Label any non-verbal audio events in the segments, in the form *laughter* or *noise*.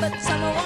but someone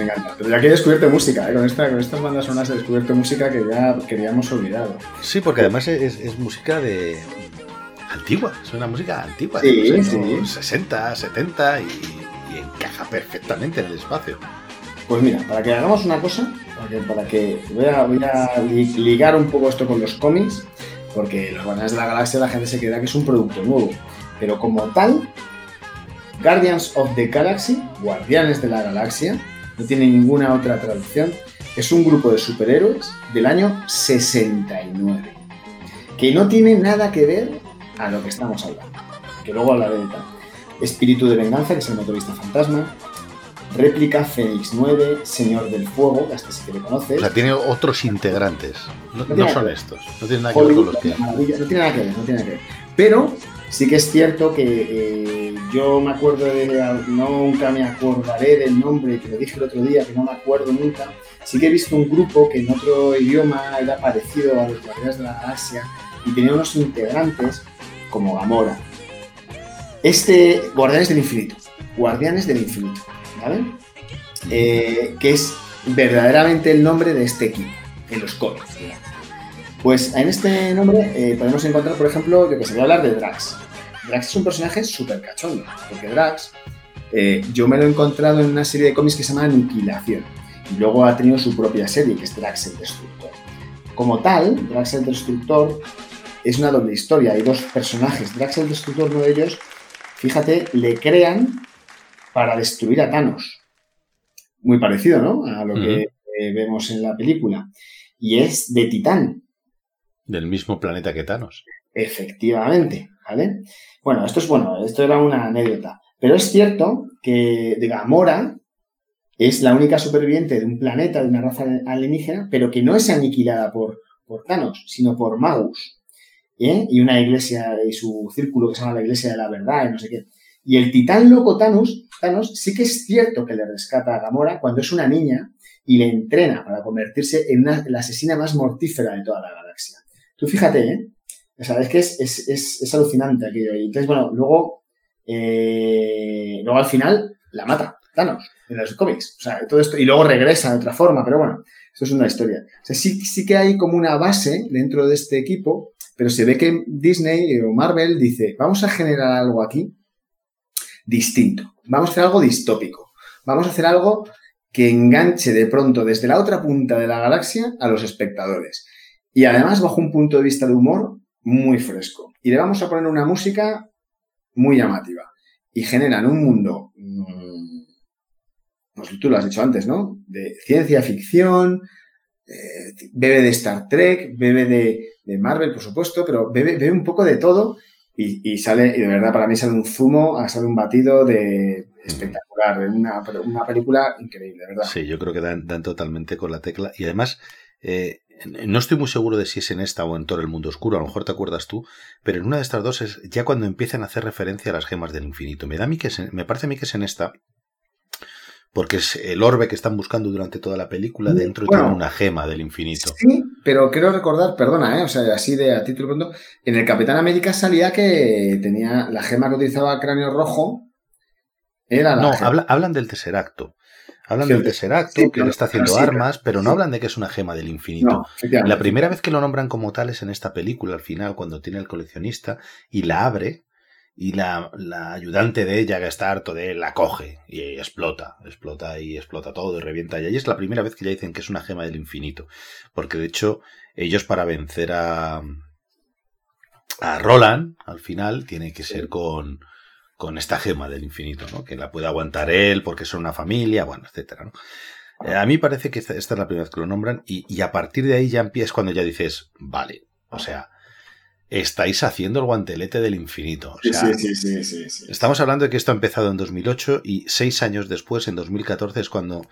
me encanta. Pero ya aquí he descubierto música, ¿eh? con, esta, con estas bandas sonoras he descubierto música que ya queríamos olvidado. Sí, porque además es, es música de. antigua, es una música antigua, Sí, de los sí. años 60, 70 y, y encaja perfectamente en el espacio. Pues mira, para que hagamos una cosa, para que, para que voy, a, voy a li- ligar un poco esto con los cómics, porque los Guardianes de la Galaxia la gente se queda que es un producto nuevo, pero como tal, Guardians of the Galaxy, Guardianes de la Galaxia, no tiene ninguna otra traducción, es un grupo de superhéroes del año 69, que no tiene nada que ver a lo que estamos hablando, que luego hablaré de tal. Espíritu de Venganza, que es el motorista fantasma, Réplica, Fénix 9, Señor del Fuego, que hasta sí que le conoces. O sea, tiene otros integrantes. No, No no tiene son estos. No tienen nada que ver con los que. no tiene nada que ver, no tiene nada que ver. Pero sí que es cierto que eh, yo me acuerdo de, nunca me acordaré del nombre, que lo dije el otro día, que no me acuerdo nunca. Sí que he visto un grupo que en otro idioma era parecido a los Guardianes de la Galaxia y tenía unos integrantes como Gamora. Este, Guardianes del Infinito. Guardianes del Infinito, ¿vale? Eh, que es verdaderamente el nombre de este equipo en los cómics. Pues en este nombre eh, podemos encontrar, por ejemplo, yo que se voy a hablar de Drax. Drax es un personaje súper cachondo, porque Drax eh, yo me lo he encontrado en una serie de cómics que se llama Aniquilación. Y luego ha tenido su propia serie, que es Drax el Destructor. Como tal, Drax el Destructor es una doble historia. Hay dos personajes. Drax el Destructor, uno de ellos, fíjate, le crean para destruir a Thanos. Muy parecido, ¿no? A lo que eh, vemos en la película. Y es de Titán, Del mismo planeta que Thanos. Efectivamente, ¿vale? Bueno, esto es bueno, esto era una anécdota. Pero es cierto que Gamora es la única superviviente de un planeta, de una raza alienígena, pero que no es aniquilada por, Thanos, sino por Magus. ¿eh? Y una iglesia, y su círculo que se llama la Iglesia de la Verdad, y no sé qué. Y el titán loco Thanos, Thanos sí que es cierto que le rescata a Gamora cuando es una niña y le entrena para convertirse en, una- en la asesina más mortífera de toda la galaxia. Tú fíjate, ¿eh? O sea, es que es, es, es, es alucinante aquello. Y entonces, bueno, luego, eh, luego al final la mata Thanos en los cómics. O sea, todo esto, y luego regresa de otra forma, pero bueno, esto es una historia. O sea, sí, sí que hay como una base dentro de este equipo, pero se ve que Disney o Marvel dice, vamos a generar algo aquí distinto. Vamos a hacer algo distópico. Vamos a hacer algo que enganche de pronto desde la otra punta de la galaxia a los espectadores. Y además bajo un punto de vista de humor muy fresco. Y le vamos a poner una música muy llamativa. Y generan un mundo, mm, pues tú lo has dicho antes, ¿no? De ciencia ficción, eh, bebe de Star Trek, bebe de, de Marvel, por supuesto, pero bebe, bebe un poco de todo y, y sale, y de verdad para mí sale un zumo, sale un batido de espectacular, de una, una película increíble, ¿verdad? Sí, yo creo que dan, dan totalmente con la tecla. Y además, eh, no estoy muy seguro de si es en esta o en todo el mundo oscuro, a lo mejor te acuerdas tú, pero en una de estas dos es ya cuando empiezan a hacer referencia a las gemas del infinito. Me, da a mí que es en- me parece a mí que es en esta, porque es el orbe que están buscando durante toda la película, dentro Bueno. tiene una gema del infinito. Sí, pero creo recordar, perdona, ¿eh? o sea, así de a título pronto, en el Capitán América salía que tenía la gema que utilizaba Cráneo Rojo, era la No, habla- hablan del Tesseracto. Hablan del sí, Tesseracto, sí, que le está haciendo sí, armas, pero no hablan de que es una gema del infinito. No. La primera vez que lo nombran como tal es en esta película, al final, cuando tiene el coleccionista y la abre y la, la ayudante de ella, que está harto de él, la coge y explota, explota y explota todo y revienta. Y ahí es la primera vez que ya dicen que es una gema del infinito. Porque de hecho, ellos para vencer a, a Roland, al final, tiene que ser con, con esta gema del infinito, ¿no? Que la puede aguantar él porque son una familia, bueno, etcétera, ¿no? Eh, A mí parece que esta, esta es la primera vez que lo nombran y, y a partir de ahí ya empiezas cuando ya dices, vale, o sea, estáis haciendo el guantelete del infinito. O Sí, sea, sí, sí, sí, sí, sí. Estamos hablando de que esto ha empezado en 2008 y seis años después, en 2014, es cuando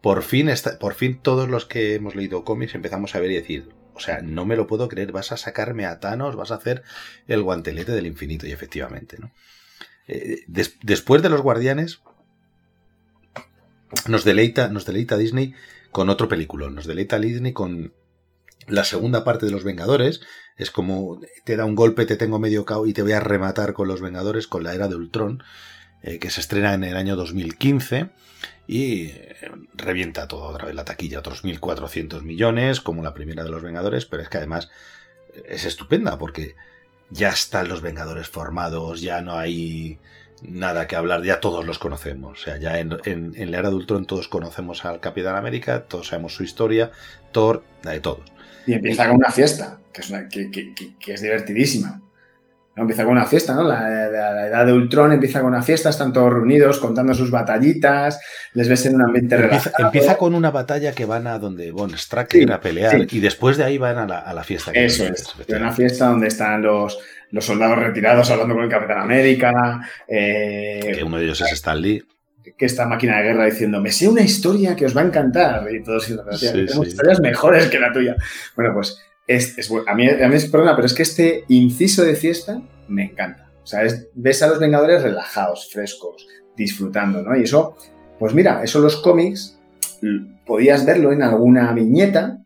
por fin, está- por fin todos los que hemos leído cómics empezamos a ver y decir, o sea, no me lo puedo creer, vas a sacarme a Thanos, vas a hacer el guantelete del infinito y efectivamente, ¿no? Eh, des- después de los Guardianes, nos deleita, nos deleita Disney con otro película, nos deleita Disney con la segunda parte de los Vengadores, es como te da un golpe, te tengo medio cao y te voy a rematar con los Vengadores, con la era de Ultron, eh, que se estrena en el año 2015 y eh, revienta todo otra vez la taquilla, otros 1.400 millones, como la primera de los Vengadores, pero es que además es estupenda porque ya están los Vengadores formados, ya no hay nada que hablar, ya todos los conocemos. O sea, ya en, la era de Ultron todos conocemos al Capitán América, todos sabemos su historia, Thor, la de todos. Y empieza con una fiesta, que es, una- que- que- que es divertidísima. Empieza con una fiesta, ¿no? La, la- la edad de Ultron empieza con una fiesta, están todos reunidos contando sus batallitas, les ves en un ambiente Empieza, relajado. empieza con una batalla que van a donde Von Stracker Sí, a pelear sí. y después de ahí van a la, a la fiesta. que Eso es, de una fiesta donde están los, los soldados retirados hablando con el Capitán América, eh, Que uno de ellos es Stan Lee. que esta máquina de guerra diciendo, me sé una historia que os va a encantar, y todos diciendo, "Tío, Sí, tenemos sí. historias mejores que la tuya. Bueno, pues es, a, mí, es perdona, pero es que este inciso de fiesta me encanta. O sea, es- ves a los Vengadores relajados, frescos, disfrutando, ¿no? Y eso, pues mira, eso los cómics podías verlo en alguna viñeta,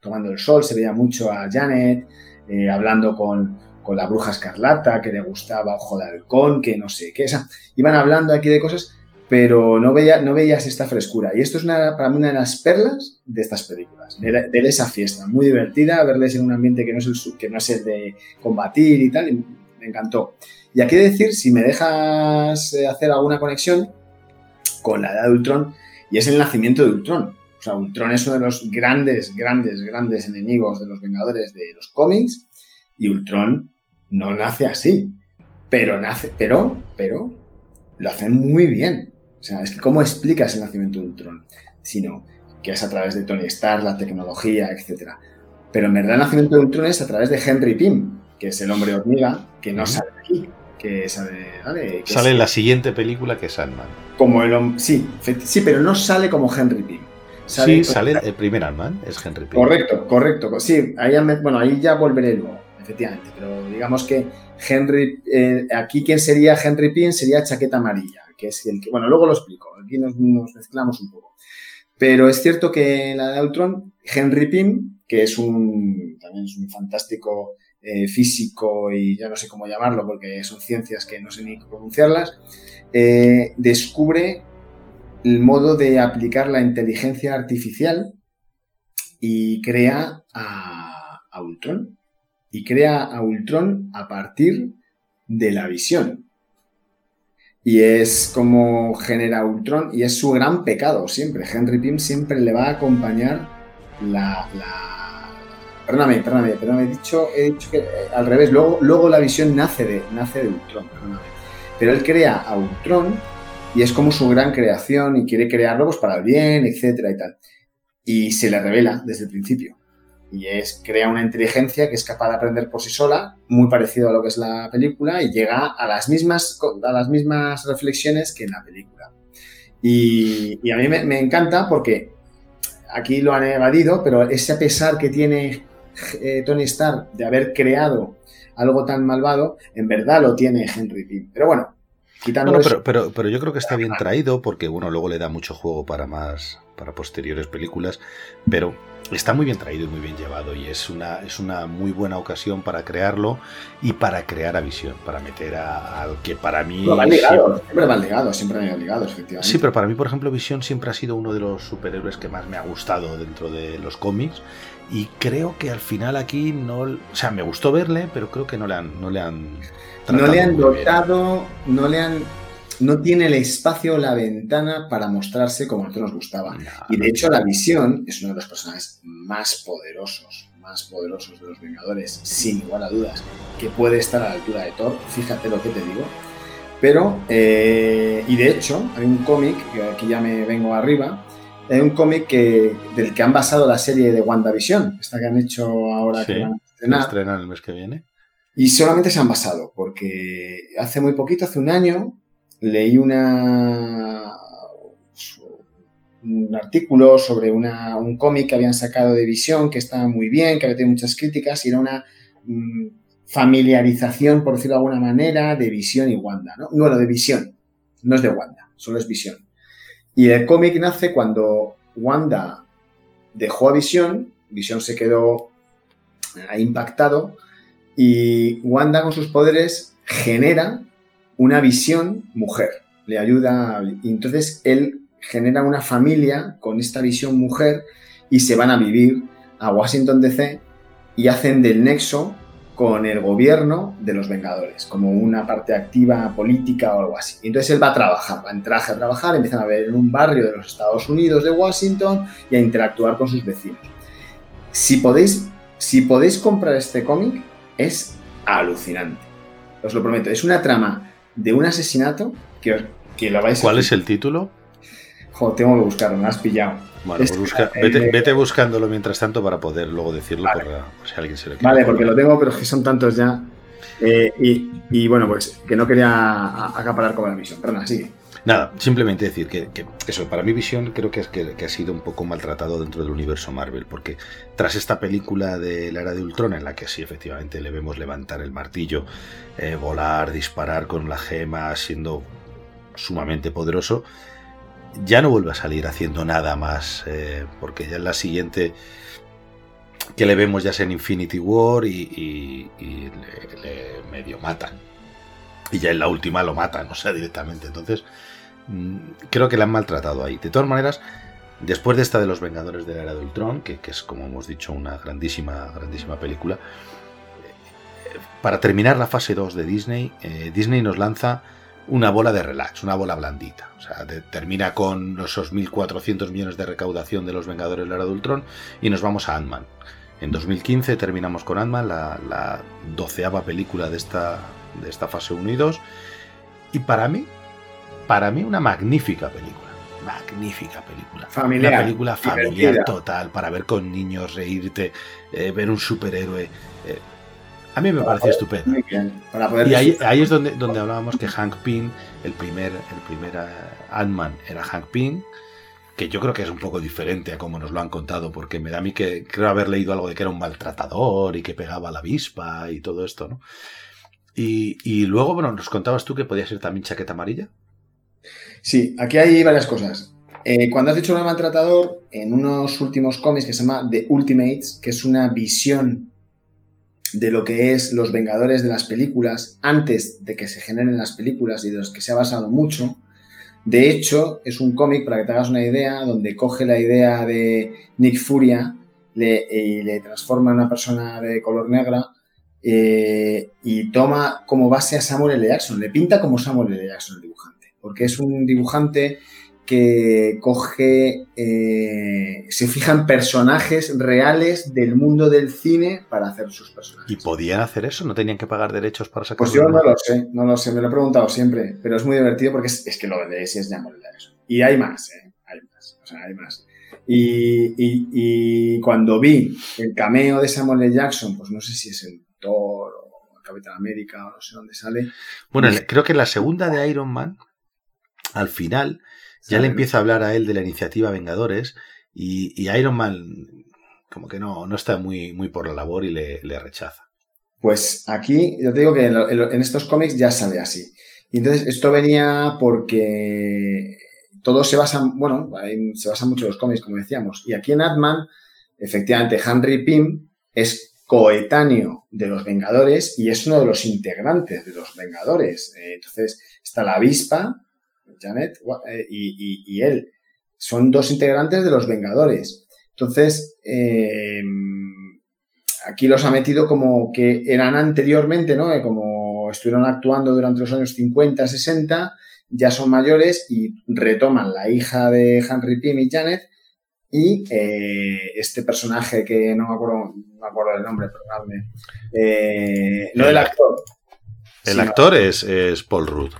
tomando el sol, se veía mucho a Janet, eh, hablando con, con la bruja escarlata, que le gustaba Ojo de Halcón, que no sé qué, o sea, iban hablando aquí de cosas, pero no, veía, no veías esta frescura. Y esto es una, para mí una de las perlas de estas películas, de, esa fiesta, muy divertida, verles en un ambiente que no es el, que no es el de combatir y tal, me encantó. Y aquí decir, si me dejas eh, hacer alguna conexión con la edad de Ultron, y es el nacimiento de Ultron. O sea, Ultron es uno de los grandes, grandes, grandes enemigos de los Vengadores de los cómics, y Ultron no nace así. Pero nace, pero, pero, lo hacen muy bien. O sea, es que ¿cómo explicas el nacimiento de Ultron? Sino que es a través de Tony Stark, la tecnología, etc. Pero en verdad el nacimiento de Ultron es a través de Henry Pym, que es el hombre hormiga, que no sale aquí, que sale, ¿vale? Que Sale en la siguiente película que es Sandman. como el hom- sí, sí, pero no sale como Henry Pym. Sale- Sí, sale el primer Ant-Man, es Henry Pym. Correcto, correcto. Sí, ahí bueno, ahí ya volveré luego, efectivamente. Pero digamos que Henry, eh, aquí quien sería Henry Pym sería Chaqueta Amarilla, que es el que, bueno, luego lo explico, aquí nos, mezclamos un poco. Pero es cierto que la de Ultron, Henry Pym, que es un, también es un fantástico eh, físico y ya no sé cómo llamarlo porque son ciencias que no sé ni pronunciarlas, eh, descubre el modo de aplicar la inteligencia artificial y crea a Ultron. Y crea a Ultron a partir de la visión. Y es como genera Ultron y es su gran pecado siempre. Henry Pym siempre le va a acompañar la... la... Perdóname, perdóname, perdóname, he dicho, he dicho que eh, al revés, luego, luego la visión nace de, nace de Ultron, perdóname. Pero él crea a Ultron y es como su gran creación y quiere crearlo pues, para el bien, etcétera y tal. Y se le revela desde el principio. Y es, crea una inteligencia que es capaz de aprender por sí sola, muy parecido a lo que es la película, y llega a las mismas, a las mismas reflexiones que en la película. Y, y a mí me, me encanta porque aquí lo han evadido, pero ese pesar que tiene eh, Tony Stark de haber creado algo tan malvado, en verdad lo tiene Henry Pym. Pero bueno, quitando No, no, eso- pero, pero, pero yo creo que está bien traído porque, bueno, luego le da mucho juego para más, para posteriores películas, pero está muy bien traído y muy bien llevado y es una, es una muy buena ocasión para crearlo y para crear a Visión, para meter a- al que para mí... No, van ligados, siempre van ligados, siempre van ligados, efectivamente. Sí, pero para mí, por ejemplo, Visión siempre ha sido uno de los superhéroes que más me ha gustado dentro de los cómics. Y creo que al final aquí no. O sea, me gustó verle, pero creo que no le han. No le han, no le han dotado, no le han. No tiene el espacio, la ventana para mostrarse como a nosotros nos gustaba. No, Y de hecho, la visión es uno de los personajes más poderosos, más poderosos de los Vengadores, sin igual a dudas, que puede estar a la altura de Thor, fíjate lo que te digo. Pero, eh, y de hecho, hay un cómic, que aquí ya me vengo arriba, hay un cómic que, del que han basado la serie de WandaVision, esta que han hecho ahora Sí. que van a ¿Se estrenar. estrena el mes que viene? Y solamente se han basado, porque hace muy poquito, hace un año, leí un artículo sobre un cómic que habían sacado de Visión que estaba muy bien, que había tenido muchas críticas y era una mm, familiarización, por decirlo de alguna manera, de Visión y Wanda, ¿no? Bueno, de Visión, no es de Wanda, solo es Visión. Y el cómic nace cuando Wanda dejó a Visión, Visión se quedó impactado y Wanda con sus poderes genera una visión mujer, le ayuda y entonces él genera una familia con esta visión mujer y se van a vivir a Washington DC y hacen del nexo con el gobierno de los Vengadores, como una parte activa política o algo así. Entonces él va a trabajar, va a entrar a trabajar, empiezan a ver en un barrio de los Estados Unidos de Washington y a interactuar con sus vecinos. Si podéis, si podéis comprar este cómic, es alucinante. Os lo prometo. Es una trama de un asesinato que, que lo vais a... ¿Cuál es el título? Joder, tengo que buscarlo, me has pillado. Bueno, Es- pues busca- eh, vete, eh, vete buscándolo mientras tanto para poder luego decirlo Vale. por, por si alguien se lo quiere. Vale, porque lo tengo, pero es que son tantos ya. Eh, y, y bueno, pues que no quería acaparar con la misión. Perdona, sigue. Nada, simplemente decir que, eso, para mi visión creo que, es que, ha sido un poco maltratado dentro del universo Marvel, porque tras esta película de la era de Ultron, en la que sí, efectivamente, le vemos levantar el martillo, eh, volar, disparar con la gema, siendo sumamente poderoso, ya no vuelve a salir haciendo nada más, eh, porque ya en la siguiente que le vemos ya es en Infinity War y, y- le medio matan. Y ya en la última lo matan, o sea, directamente. Entonces, mm, creo que la han maltratado ahí. De todas maneras, después de esta de los Vengadores de la Era de Ultron, que, que es, como hemos dicho, una grandísima, grandísima película, eh, para terminar la fase 2 de Disney, eh, Disney nos lanza una bola de relax, una bola blandita. O sea, termina con esos 1.400 millones de recaudación de los Vengadores de la Era de Ultron y nos vamos a Ant-Man. En 2015 terminamos con Ant-Man, la, la doceava película de esta, de esta fase 1 y 2. Y para mí, para mí una magnífica película. Magnífica película. Familiar, Una película familiar divertida. total, para ver con niños, reírte, eh, ver un superhéroe. eh, a mí me pareció estupendo. Muy bien. Para poder Y ahí es donde, donde hablábamos que Hank Pym, el primer, el primer eh, Ant-Man era Hank Pym, que yo creo que es un poco diferente a como nos lo han contado, porque me da a mí que creo haber leído algo de que era un maltratador y que pegaba a la avispa y todo esto, ¿no? Y, y luego, bueno, nos contabas tú que podía ser también chaqueta amarilla. Sí, aquí hay varias cosas. Eh, cuando has dicho de maltratador, en unos últimos cómics que se llama The Ultimates, que es una visión de lo que es los Vengadores de las películas antes de que se generen las películas y de los que se ha basado mucho. De hecho, es un cómic, para que te hagas una idea, donde coge la idea de Nick Furia y le transforma en una persona de color negra eh, y toma como base a Samuel L. Jackson. Le pinta como Samuel L. Jackson el dibujante, porque es un dibujante que coge, eh, se fija en personajes reales del mundo del cine para hacer sus personajes. ¿Y podían hacer eso? ¿No tenían que pagar derechos para sacar Pues yo no lo sé, no lo sé, me lo he preguntado siempre, pero es muy divertido porque es, es que lo de ese es Samuel L. Jackson. Y hay más, ¿eh? Hay más, o sea, hay más. Y, y- y cuando vi el cameo de Samuel L. Jackson, pues no sé si es el Thor o Capitán América o no sé dónde sale. Bueno, en- creo que en la segunda de Iron Man, al final, ya le empieza a hablar a él de la iniciativa Vengadores y, y Iron Man como que no, no está muy, muy por la labor y le, le rechaza. Pues aquí, yo te digo que en, estos cómics ya sale así. Y entonces esto venía porque todos se basan, bueno, se basan mucho los cómics, como decíamos. Y aquí en Ant-Man, efectivamente, Henry Pym es coetáneo de los Vengadores y es uno de los integrantes de los Vengadores. Eh, entonces está la avispa, Janet, eh, y, él. Son dos integrantes de los Vengadores. Entonces, eh, aquí los ha metido como que eran anteriormente, ¿no? Como estuvieron actuando durante los años 50, 60, ya son mayores y retoman la hija de Henry Pym y Janet y eh, este personaje que no me acuerdo, no me acuerdo del nombre, perdonadme. Eh, no El del actor. El sino- actor es, es Paul Rudd.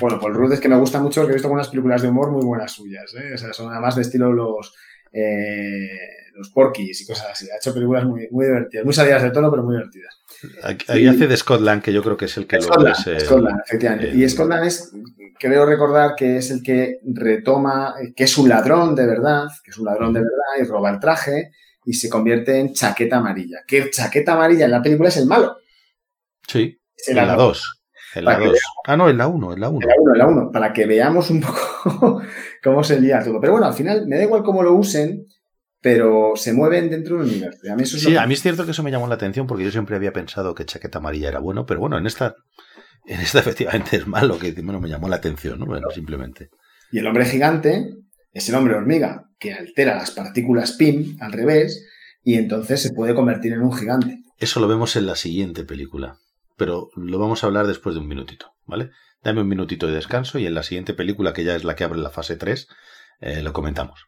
Bueno, Paul Rudd es que me gusta mucho porque he visto algunas películas de humor muy buenas suyas. ¿eh? O sea, son además de estilo los, eh, los porquis y cosas así. Ha hecho películas muy, muy divertidas, muy salidas de tono, pero muy divertidas. Ahí hace de Scotland, que yo creo que es el que Scotland, es, eh, Scotland, efectivamente. y Scotland es, creo recordar que es el que retoma, que es un ladrón de verdad, que es un ladrón de verdad y roba el traje y se convierte en chaqueta amarilla. Que chaqueta amarilla en la película es el malo. Sí, Es en la ladrón. 2. En la que 2. Ah, no, en la 1, en la 1. En la 1, en la 1, para que veamos un poco *laughs* cómo se lía todo. Pero bueno, al final me da igual cómo lo usen, pero se mueven dentro del universo. Y a mí eso es lo Sí, a mí es cierto que eso me llamó la atención porque yo siempre había pensado que chaqueta amarilla era bueno, pero bueno, en esta, *laughs* en esta efectivamente es malo, que bueno, me llamó la atención, ¿no? Bueno, simplemente. Y el hombre gigante es el hombre hormiga, que altera las partículas PIM al revés y entonces se puede convertir en un gigante. Eso lo vemos en la siguiente película, pero lo vamos a hablar después de un minutito, ¿vale? Dame un minutito de descanso y en la siguiente película, que ya es la que abre la fase 3, eh, lo comentamos.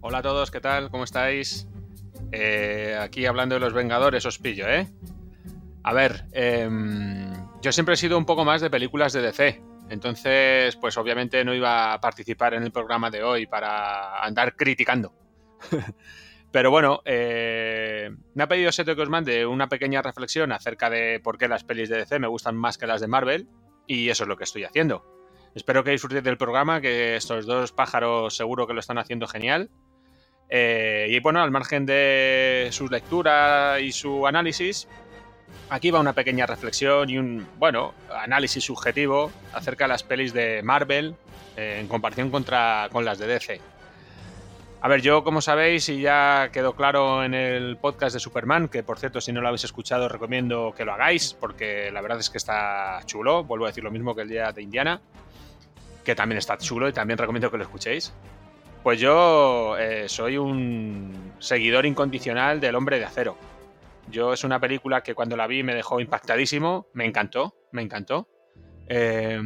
Hola a todos, ¿qué tal? ¿Cómo estáis? Eh, aquí hablando de los Vengadores os pillo, ¿eh? A ver, em, yo siempre he sido un poco más de películas de DC. Entonces, pues obviamente no iba a participar en el programa de hoy para andar criticando. *laughs* Pero bueno, eh, me ha pedido Seto que os mande una pequeña reflexión acerca de por qué las pelis de DC me gustan más que las de Marvel. Y eso es lo que estoy haciendo. Espero que disfrutéis del programa, que estos dos pájaros seguro que lo están haciendo genial. Eh, y bueno, al margen de su lectura y su análisis, aquí va una pequeña reflexión y un, bueno, análisis subjetivo acerca de las pelis de Marvel eh, en comparación contra, con las de DC. A ver, yo como sabéis y ya quedó claro en el podcast de Superman, que por cierto si no lo habéis escuchado recomiendo que lo hagáis, porque la verdad es que está chulo, vuelvo a decir lo mismo que el día de Indiana, que también está chulo y también recomiendo que lo escuchéis. Pues yo eh, soy un seguidor incondicional del Hombre de Acero. Yo es una película que cuando la vi me dejó impactadísimo, me encantó, me encantó. Eh,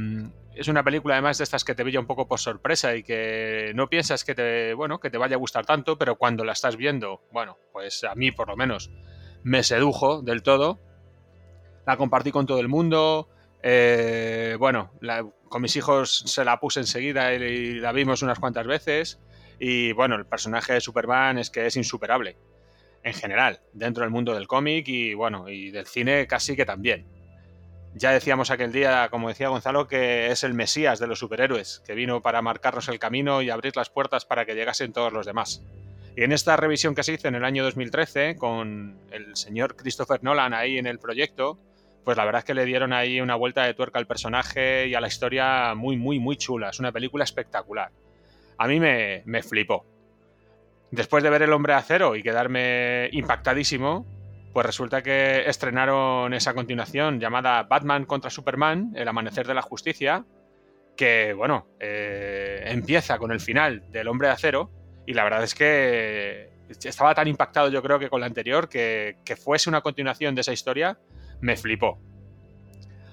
es una película además de estas que te pilla un poco por sorpresa y que no piensas que te, bueno, que te vaya a gustar tanto, pero cuando la estás viendo, bueno, pues a mí por lo menos me sedujo del todo. La compartí con todo el mundo. Eh, bueno, con mis hijos se la puse enseguida y la vimos unas cuantas veces. Y bueno, el personaje de Superman es que es insuperable. En general, dentro del mundo del cómic y bueno, y del cine casi que también. Ya decíamos aquel día, como decía Gonzalo, que es el Mesías de los superhéroes, que vino para marcarnos el camino y abrir las puertas para que llegasen todos los demás. Y en esta revisión que se hizo en el año 2013, con el señor Christopher Nolan ahí en el proyecto, pues la verdad es que le dieron ahí una vuelta de tuerca al personaje y a la historia muy, muy, muy chula. Es una película espectacular. A mí me, me flipó. Después de ver El Hombre de Acero y quedarme impactadísimo, pues resulta que estrenaron esa continuación llamada Batman contra Superman, El Amanecer de la Justicia, que, bueno, eh, empieza con el final del Hombre de Acero y la verdad es que estaba tan impactado yo creo que con la anterior que, que fuese una continuación de esa historia me flipó.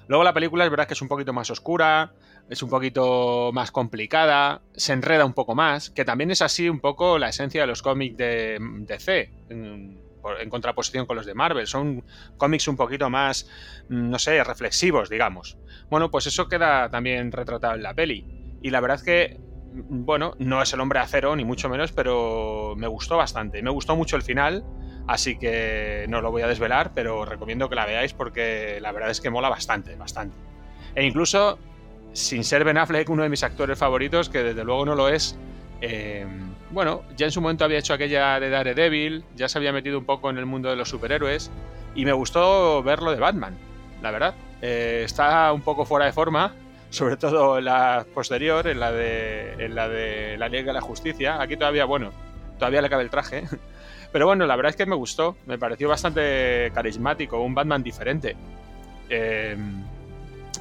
Luego la película es verdad que es un poquito más oscura, es un poquito más complicada, se enreda un poco más, que también es así un poco la esencia de los cómics de DC, en, en contraposición con los de Marvel. Son cómics un poquito más, mm, no sé, reflexivos, digamos. Bueno, pues eso queda también retratado en la peli. Y la verdad es que, mm, bueno, no es el hombre acero, ni mucho menos, pero me gustó bastante. Me gustó mucho el final, así que no lo voy a desvelar, pero recomiendo que la veáis porque la verdad es que mola bastante, bastante. E incluso, sin ser Ben Affleck uno de mis actores favoritos, que desde luego no lo es, eh, bueno, ya en su momento había hecho aquella de Daredevil, ya se había metido un poco en el mundo de los superhéroes, y me gustó verlo de Batman, la verdad. Eh, está un poco fuera de forma, sobre todo en la posterior, en la de, en la de la Liga de la Justicia. Aquí todavía, bueno, todavía le cabe el traje. Pero bueno, la verdad es que me gustó, me pareció bastante carismático, un Batman diferente. Eh,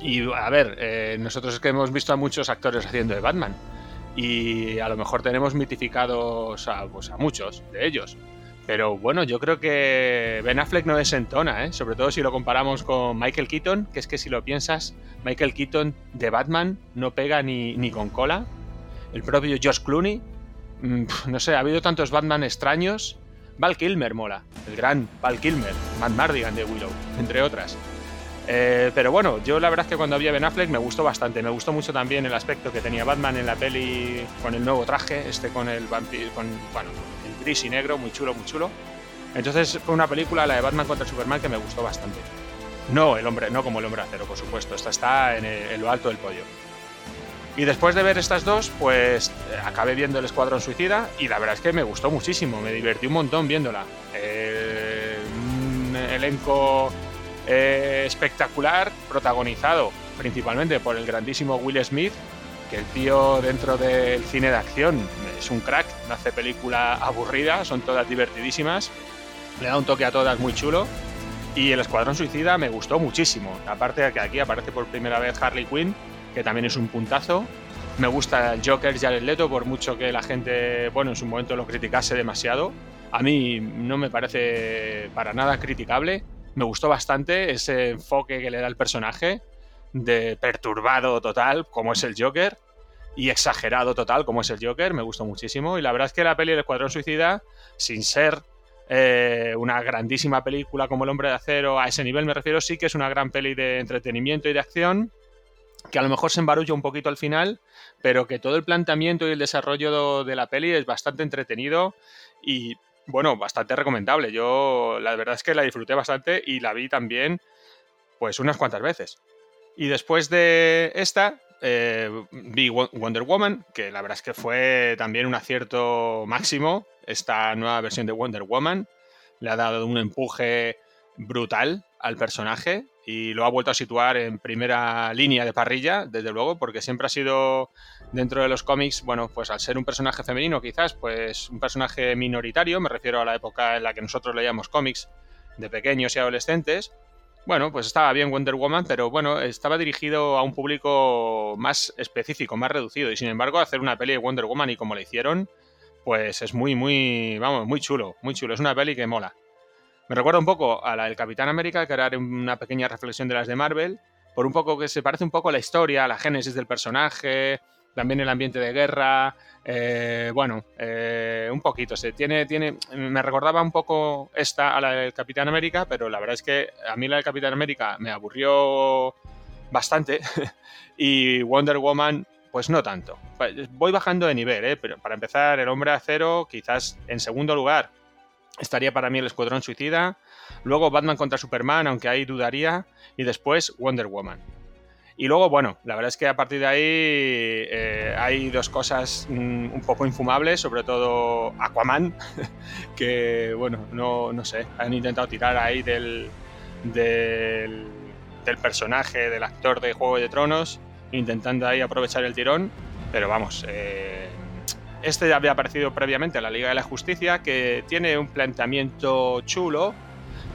y a ver, eh, nosotros es que hemos visto a muchos actores haciendo de Batman. Y a lo mejor tenemos mitificados a, pues a muchos de ellos. Pero bueno, yo creo que Ben Affleck no desentona, ¿eh? sobre todo si lo comparamos con Michael Keaton, que es que si lo piensas, Michael Keaton de Batman no pega ni, ni con cola. El propio Josh Clooney, mm, no sé, ha habido tantos Batman extraños. Val Kilmer mola, el gran Val Kilmer, Matt Mardigan de Willow, entre otras. Eh, pero bueno, yo la verdad es que cuando había Ben Affleck me gustó bastante. Me gustó mucho también el aspecto que tenía Batman en la peli con el nuevo traje, este con el vampiro, con, bueno, el gris y negro, muy chulo, muy chulo. Entonces fue una película, la de Batman contra Superman, que me gustó bastante. No, el hombre, no como el hombre acero, por supuesto. Esta está en, el- en lo alto del podio. Y después de ver estas dos, pues eh, acabé viendo El Escuadrón Suicida y la verdad es que me gustó muchísimo, me divertí un montón viéndola. Eh, un elenco eh, espectacular, protagonizado principalmente por el grandísimo Will Smith, que el tío dentro del cine de acción es un crack, no hace película aburrida, son todas divertidísimas, le da un toque a todas muy chulo. Y El Escuadrón Suicida me gustó muchísimo. Aparte de que aquí aparece por primera vez Harley Quinn, que también es un puntazo. Me gusta el Joker Jared Leto, por mucho que la gente, bueno, en su momento lo criticase demasiado. A mí no me parece para nada criticable. Me gustó bastante ese enfoque que le da el personaje, de perturbado total, como es el Joker, y exagerado total, como es el Joker. Me gustó muchísimo. Y la verdad es que la peli del Escuadrón Suicida, sin ser eh, una grandísima película como El Hombre de Acero, a ese nivel me refiero, sí que es una gran peli de entretenimiento y de acción, que a lo mejor se embarulla un poquito al final, pero que todo el planteamiento y el desarrollo de la peli es bastante entretenido y, bueno, bastante recomendable. Yo la verdad es que la disfruté bastante y la vi también, pues, unas cuantas veces. Y después de esta, eh, vi Wo- Wonder Woman, que la verdad es que fue también un acierto máximo. Esta nueva versión de Wonder Woman le ha dado un empuje brutal al personaje y lo ha vuelto a situar en primera línea de parrilla, desde luego, porque siempre ha sido dentro de los cómics, bueno, pues al ser un personaje femenino quizás, pues un personaje minoritario, me refiero a la época en la que nosotros leíamos cómics de pequeños y adolescentes, bueno, pues estaba bien Wonder Woman, pero bueno, estaba dirigido a un público más específico, más reducido. Y sin embargo, hacer una peli de Wonder Woman y como la hicieron, pues es muy, muy, vamos, muy chulo, muy chulo. Es una peli que mola. Me recuerda un poco a la del Capitán América, que era una pequeña reflexión de las de Marvel, por un poco que se parece un poco a la historia, a la génesis del personaje, también el ambiente de guerra, eh, bueno, eh, un poquito. Se tiene, tiene, me recordaba un poco esta a la del Capitán América, pero la verdad es que a mí la del Capitán América me aburrió bastante *laughs* y Wonder Woman, pues no tanto. Voy bajando de nivel, ¿eh? pero para empezar, el Hombre Acero, quizás en segundo lugar, estaría para mí el Escuadrón Suicida, luego Batman contra Superman, aunque ahí dudaría, y después Wonder Woman. Y luego, bueno, la verdad es que a partir de ahí eh, hay dos cosas mm, un poco infumables, sobre todo Aquaman, *laughs* que, bueno, no, no sé, han intentado tirar ahí del, del, del personaje, del actor de Juego de Tronos, intentando ahí aprovechar el tirón, pero vamos, eh, este había aparecido previamente en la Liga de la Justicia, que tiene un planteamiento chulo,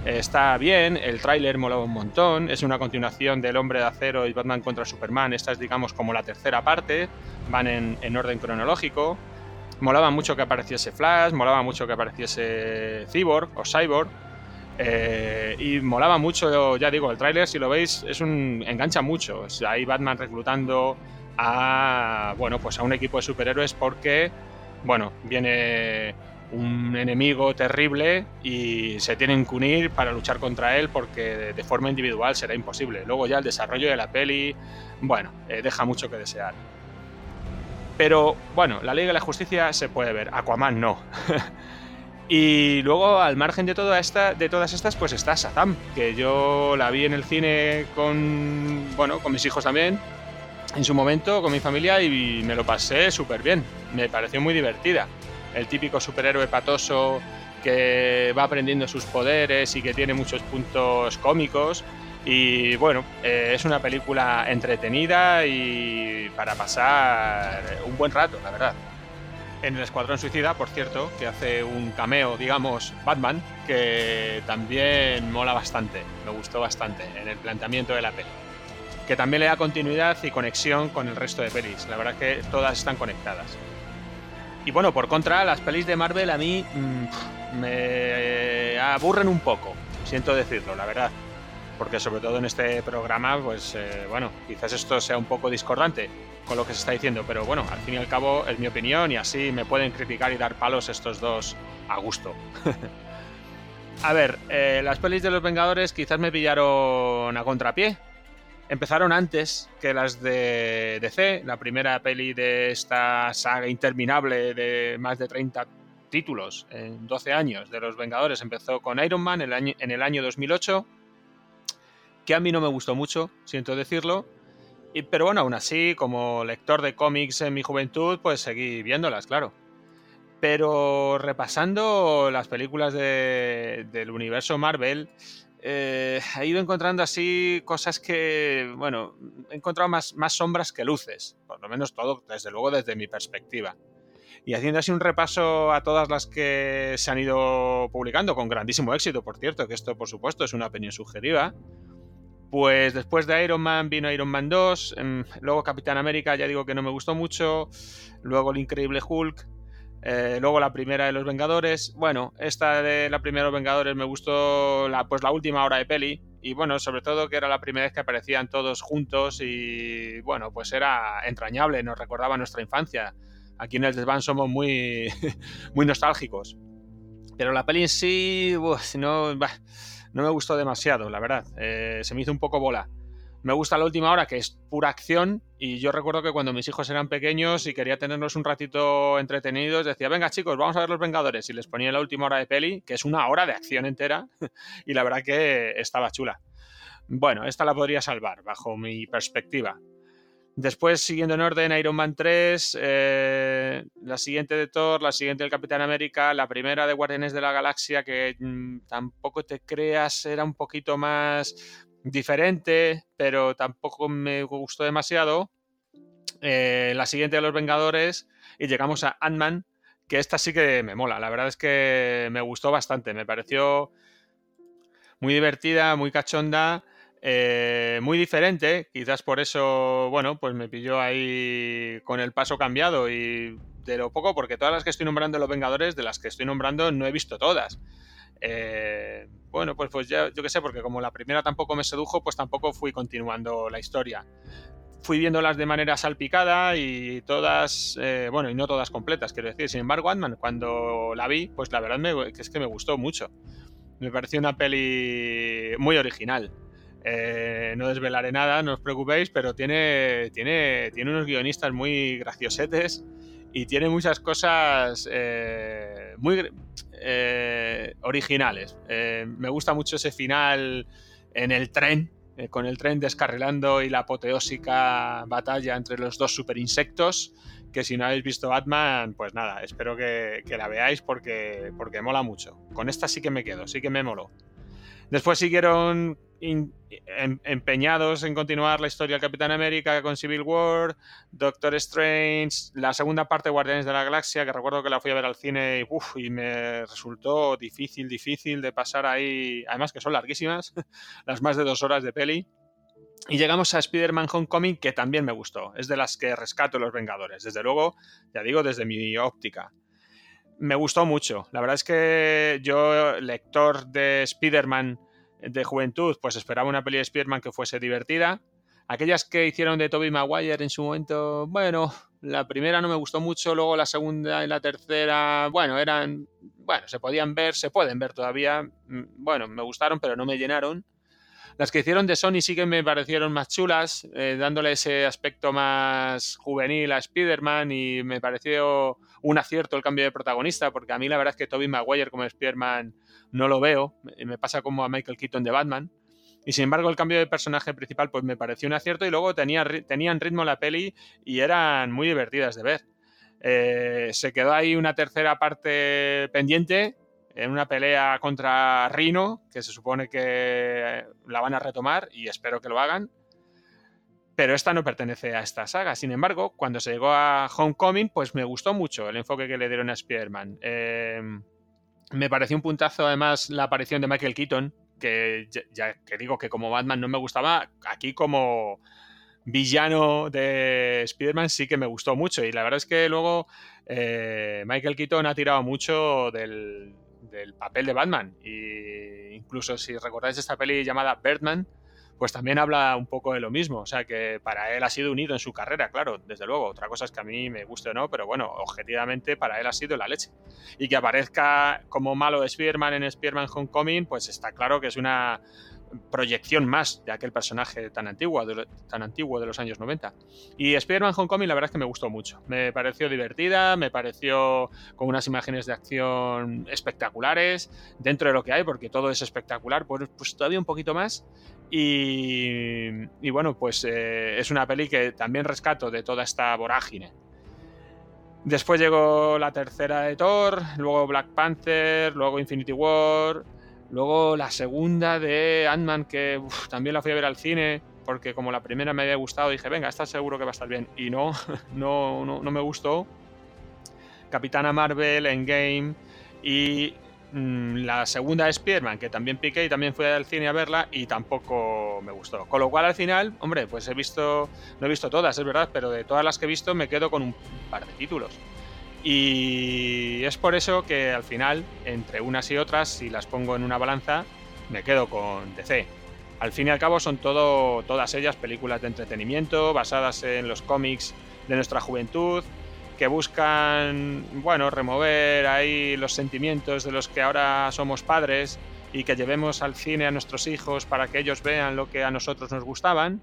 está bien, el tráiler molaba un montón, es una continuación del Hombre de Acero y Batman contra Superman, esta es digamos como la tercera parte, van en, en orden cronológico, molaba mucho que apareciese Flash, molaba mucho que apareciese Cyborg o Cyborg, eh, y molaba mucho, ya digo, el tráiler, si lo veis, es un engancha mucho. O sea, hay Batman reclutando a bueno, pues a un equipo de superhéroes porque bueno, viene un enemigo terrible y se tienen que unir para luchar contra él porque de, forma individual será imposible. Luego ya el desarrollo de la peli, bueno, eh, deja mucho que desear. Pero bueno, la Liga de la Justicia se puede ver, Aquaman no. *laughs* Y luego, al margen de, esta, de todas estas, pues está Shazam, que yo la vi en el cine con, bueno, con mis hijos también, en su momento, con mi familia, y me lo pasé súper bien. Me pareció muy divertida. El típico superhéroe patoso que va aprendiendo sus poderes y que tiene muchos puntos cómicos. Y bueno, eh, es una película entretenida y para pasar un buen rato, la verdad en el Escuadrón Suicida, por cierto, que hace un cameo, digamos, Batman, que también mola bastante, me gustó bastante en el planteamiento de la peli. Que también le da continuidad y conexión con el resto de pelis. La verdad que todas están conectadas. Y bueno, por contra, las pelis de Marvel a mí mmm, me aburren un poco, siento decirlo, la verdad. Porque sobre todo en este programa, pues eh, bueno, quizás esto sea un poco discordante con lo que se está diciendo, pero bueno, al fin y al cabo es mi opinión y así me pueden criticar y dar palos estos dos a gusto. *laughs* A ver, eh, las pelis de los Vengadores quizás me pillaron a contrapié. Empezaron antes que las de DC, la primera peli de esta saga interminable de más de 30 títulos en 12 años de los Vengadores. Empezó con Iron Man en el año, en el año 2008, que a mí no me gustó mucho, siento decirlo. Pero bueno, aún así, como lector de cómics en mi juventud, pues seguí viéndolas, claro. Pero repasando las películas de- del universo Marvel, eh, he ido encontrando así cosas que, bueno, he encontrado más, sombras que luces, por lo menos todo, desde luego, desde mi perspectiva. Y haciendo así un repaso a todas las que se han ido publicando, con grandísimo éxito, por cierto, que esto, por supuesto, es una opinión subjetiva. Pues después de Iron Man vino Iron Man 2, em, luego Capitán América, ya digo que no me gustó mucho, luego el Increíble Hulk, eh, luego la primera de los Vengadores. Bueno, esta de la primera de los Vengadores me gustó la, pues la última hora de peli. Y bueno, sobre todo que era la primera vez que aparecían todos juntos y bueno, pues era entrañable, nos recordaba nuestra infancia. Aquí en el desván somos muy, *laughs* muy nostálgicos. Pero la peli en sí, no, no me gustó demasiado, la verdad. Eh, se me hizo un poco bola. Me gusta la última hora, que es pura acción, y yo recuerdo que cuando mis hijos eran pequeños y quería tenernos un ratito entretenidos, decía, venga chicos, vamos a ver Los Vengadores, y les ponía la última hora de peli, que es una hora de acción entera, *laughs* y la verdad que estaba chula. Bueno, esta la podría salvar, bajo mi perspectiva. Después, siguiendo en orden, Iron Man 3, eh, la siguiente de Thor, la siguiente del Capitán América, la primera de Guardianes de la Galaxia, que mm, tampoco te creas, era un poquito más diferente, pero tampoco me gustó demasiado. Eh, la siguiente de los Vengadores, y llegamos a Ant-Man, que esta sí que me mola. La verdad es que me gustó bastante, me pareció muy divertida, muy cachonda. Eh, muy diferente, quizás por eso, bueno, pues me pilló ahí con el paso cambiado y de lo poco, porque todas las que estoy nombrando de los Vengadores, de las que estoy nombrando, no he visto todas. Eh, bueno, pues, pues ya, yo qué sé, porque como la primera tampoco me sedujo, pues tampoco fui continuando la historia. Fui viéndolas de manera salpicada y todas, eh, bueno, y no todas completas, quiero decir. Sin embargo, Ant-Man, cuando la vi, pues la verdad me, es que me gustó mucho. Me pareció una peli muy original. Eh, no desvelaré nada, no os preocupéis, pero tiene, tiene, tiene unos guionistas muy graciosetes y tiene muchas cosas muy eh, originales. Eh, me gusta mucho ese final en el tren, eh, con el tren descarrilando y la apoteósica batalla entre los dos super insectos. Que si no habéis visto Batman, pues nada, espero que, que la veáis porque, porque mola mucho. Con esta sí que me quedo, sí que me moló. Después siguieron em- empeñados en continuar la historia del Capitán América con Civil War, Doctor Strange, la segunda parte de Guardianes de la Galaxia, que recuerdo que la fui a ver al cine y, uf, y me resultó difícil, difícil de pasar ahí, además que son larguísimas, *laughs* las más de dos horas de peli. Y llegamos a Spider-Man Homecoming, que también me gustó. Es de las que rescato los Vengadores. Desde luego, ya digo, desde mi óptica me gustó mucho. La verdad es que yo, lector de Spider-Man de juventud, pues esperaba una peli de Spider-Man que fuese divertida. Aquellas que hicieron de Tobey Maguire en su momento, bueno, la primera no me gustó mucho, luego la segunda y la tercera, bueno, eran, bueno, se podían ver, se pueden ver todavía. Mm, Bueno, me gustaron, pero no me llenaron. Las que hicieron de Sony sí que me parecieron más chulas, eh, dándole ese aspecto más juvenil a Spider-Man y me pareció un acierto el cambio de protagonista, porque a mí la verdad es que Tobey Maguire como Spider-Man no lo veo, me me pasa como a Michael Keaton de Batman. Y sin embargo el cambio de personaje principal pues me pareció un acierto y luego tenía, tenían ritmo la peli y eran muy divertidas de ver. Eh, se quedó ahí una tercera parte pendiente en una pelea contra Rhino, que se supone que la van a retomar y espero que lo hagan. Pero esta no pertenece a esta saga. Sin embargo, cuando se llegó a Homecoming, pues me gustó mucho el enfoque que le dieron a Spider-Man. Eh, me pareció un puntazo, además, la aparición de Michael Keaton, que ya, ya que digo que como Batman no me gustaba, aquí como villano de Spider-Man sí que me gustó mucho. Y la verdad es que luego eh, Michael Keaton ha tirado mucho del, del papel de Batman. Y incluso si recordáis esta peli llamada Birdman, pues también habla un poco de lo mismo. O sea, que para él ha sido un hito en su carrera, claro, desde luego. Otra cosa es que a mí me guste o no, pero bueno, objetivamente para él ha sido la leche. Y que aparezca como malo de Spearman en Spearman Homecoming, pues está claro que es una proyección más de aquel personaje tan antiguo, de, tan antiguo de los años 90. Y Spider-Man Homecoming la verdad es que me gustó mucho. Me pareció divertida, me pareció con unas imágenes de acción espectaculares, dentro de lo que hay, porque todo es espectacular, pues, pues todavía un poquito más. Y, bueno, pues eh, es una peli que también rescato de toda esta vorágine. Después llegó la tercera de Thor, luego Black Panther, luego Infinity War, Luego la segunda de Ant-Man, que también la fui a ver al cine, porque como la primera me había gustado, dije, venga, esta seguro que va a estar bien. Y no, *laughs* no, no, no me gustó. Capitana Marvel, Endgame y mmm, la segunda de Spider-Man, que también piqué y también fui al cine a verla y tampoco me gustó. Con lo cual al final, hombre, pues he visto, no he visto todas, es verdad, pero de todas las que he visto me quedo con un par de títulos. Y es por eso que al final, entre unas y otras, si las pongo en una balanza, me quedo con DC. Al fin y al cabo son todo, todas ellas películas de entretenimiento basadas en los cómics de nuestra juventud, que buscan, bueno, remover ahí los sentimientos de los que ahora somos padres y que llevemos al cine a nuestros hijos para que ellos vean lo que a nosotros nos gustaban.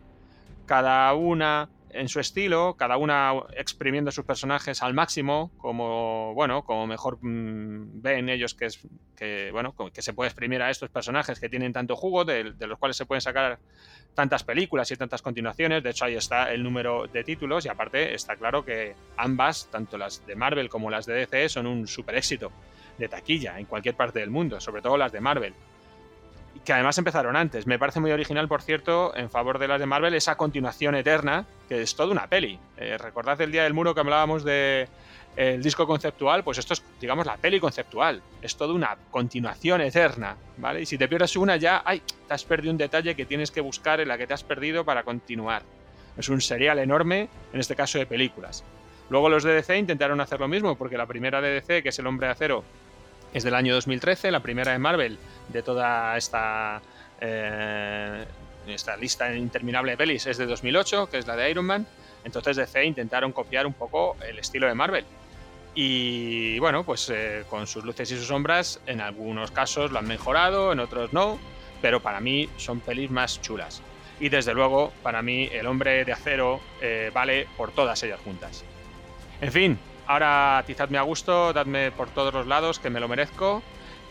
Cada una en su estilo, cada una exprimiendo sus personajes al máximo, como bueno, como mejor mmm, ven ellos que es que bueno, que se puede exprimir a estos personajes que tienen tanto jugo, de, de, los cuales se pueden sacar tantas películas y tantas continuaciones. De hecho, ahí está el número de títulos y aparte está claro que ambas, tanto las de Marvel como las de DC, son un super éxito de taquilla en cualquier parte del mundo, sobre todo las de Marvel que además empezaron antes. Me parece muy original, por cierto, en favor de las de Marvel, esa continuación eterna, que es toda una peli. Eh, recordad el día del muro que hablábamos de el disco conceptual, pues esto es, digamos, la peli conceptual. Es toda una continuación eterna, ¿vale? Y si te pierdes una ya, ¡ay! Te has perdido un detalle que tienes que buscar en la que te has perdido para continuar. Es un serial enorme, en este caso de películas. Luego los de DC intentaron hacer lo mismo, porque la primera de DC, que es El Hombre de Acero, es del año 2013, la primera de Marvel de toda esta, eh, esta lista interminable de pelis es de 2008, que es la de Iron Man. Entonces DC intentaron copiar un poco el estilo de Marvel. Y bueno, pues eh, con sus luces y sus sombras, en algunos casos lo han mejorado, en otros no, pero para mí son pelis más chulas. Y desde luego, para mí, El Hombre de Acero eh, vale por todas ellas juntas. En fin, ahora atizadme a gusto, dadme por todos los lados, que me lo merezco.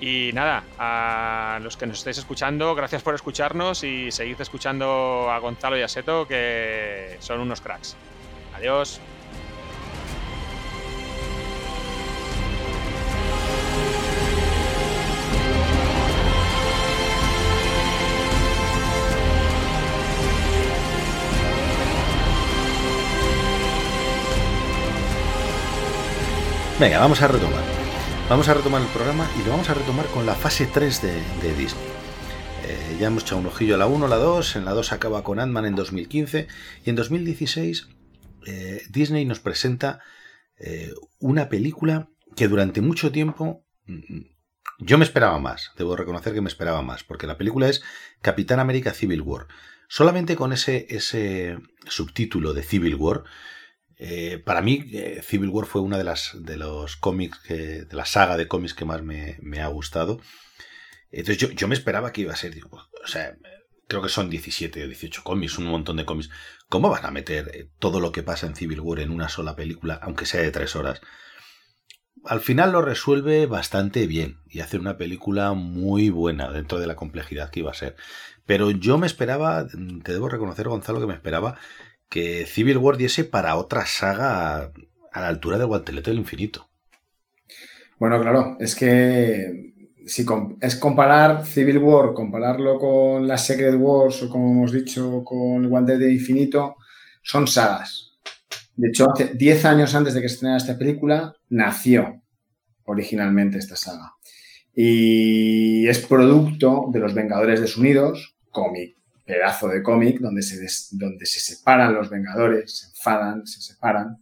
Y nada, a los que nos estáis escuchando, gracias por escucharnos y seguid escuchando a Gonzalo y a Seto, que son unos cracks. Adiós. Venga, vamos a retomar. Vamos a retomar el programa y lo vamos a retomar con la fase 3 de, Disney. Eh, ya hemos echado un ojillo a la 1, la 2, en la 2 acaba con Ant-Man en 2015 y en 2016 eh, Disney nos presenta eh, una película que durante mucho tiempo mm, yo me esperaba más, debo reconocer que me esperaba más, porque la película es Capitán América Civil War. Solamente con ese, ese subtítulo de Civil War, eh, para mí, eh, Civil War fue una de las de los cómics, de la saga de cómics que más me, ha gustado. Entonces yo, me esperaba que iba a ser, digo, o sea, creo que son 17 o 18 cómics, un montón de cómics. ¿Cómo van a meter eh, todo lo que pasa en Civil War en una sola película, aunque sea de tres horas? Al final lo resuelve bastante bien y hace una película muy buena dentro de la complejidad que iba a ser. Pero yo me esperaba, te debo reconocer, Gonzalo, que me esperaba que Civil War diese para otra saga a, la altura del guantelete del infinito. Bueno, claro, es que si es comparar Civil War, compararlo con las Secret Wars o como hemos dicho con el guantelete del infinito, son sagas. De hecho, hace 10 años antes de que se estrenara esta película, nació originalmente esta saga. Y es producto de los Vengadores desunidos, cómic pedazo de cómic donde se, des, donde se separan los Vengadores, se enfadan, se separan,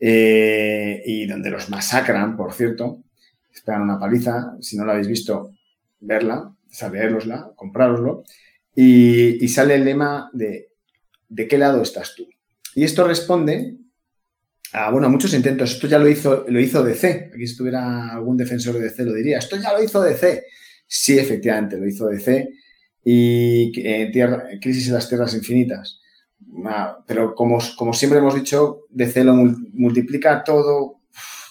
eh, y donde los masacran, por cierto, esperan una paliza. Si no lo habéis visto, verla, leerosla, comprároslo. y, y sale el lema de ¿de qué lado estás tú? Y esto responde a, bueno, a muchos intentos. Esto ya lo hizo, lo hizo DC. Aquí si estuviera algún defensor de DC lo diría. Esto ya lo hizo DC. Sí, efectivamente, lo hizo DC. Y eh, tierra, Crisis en las Tierras Infinitas. Ah, pero como, como siempre hemos dicho, DC lo mul- multiplica todo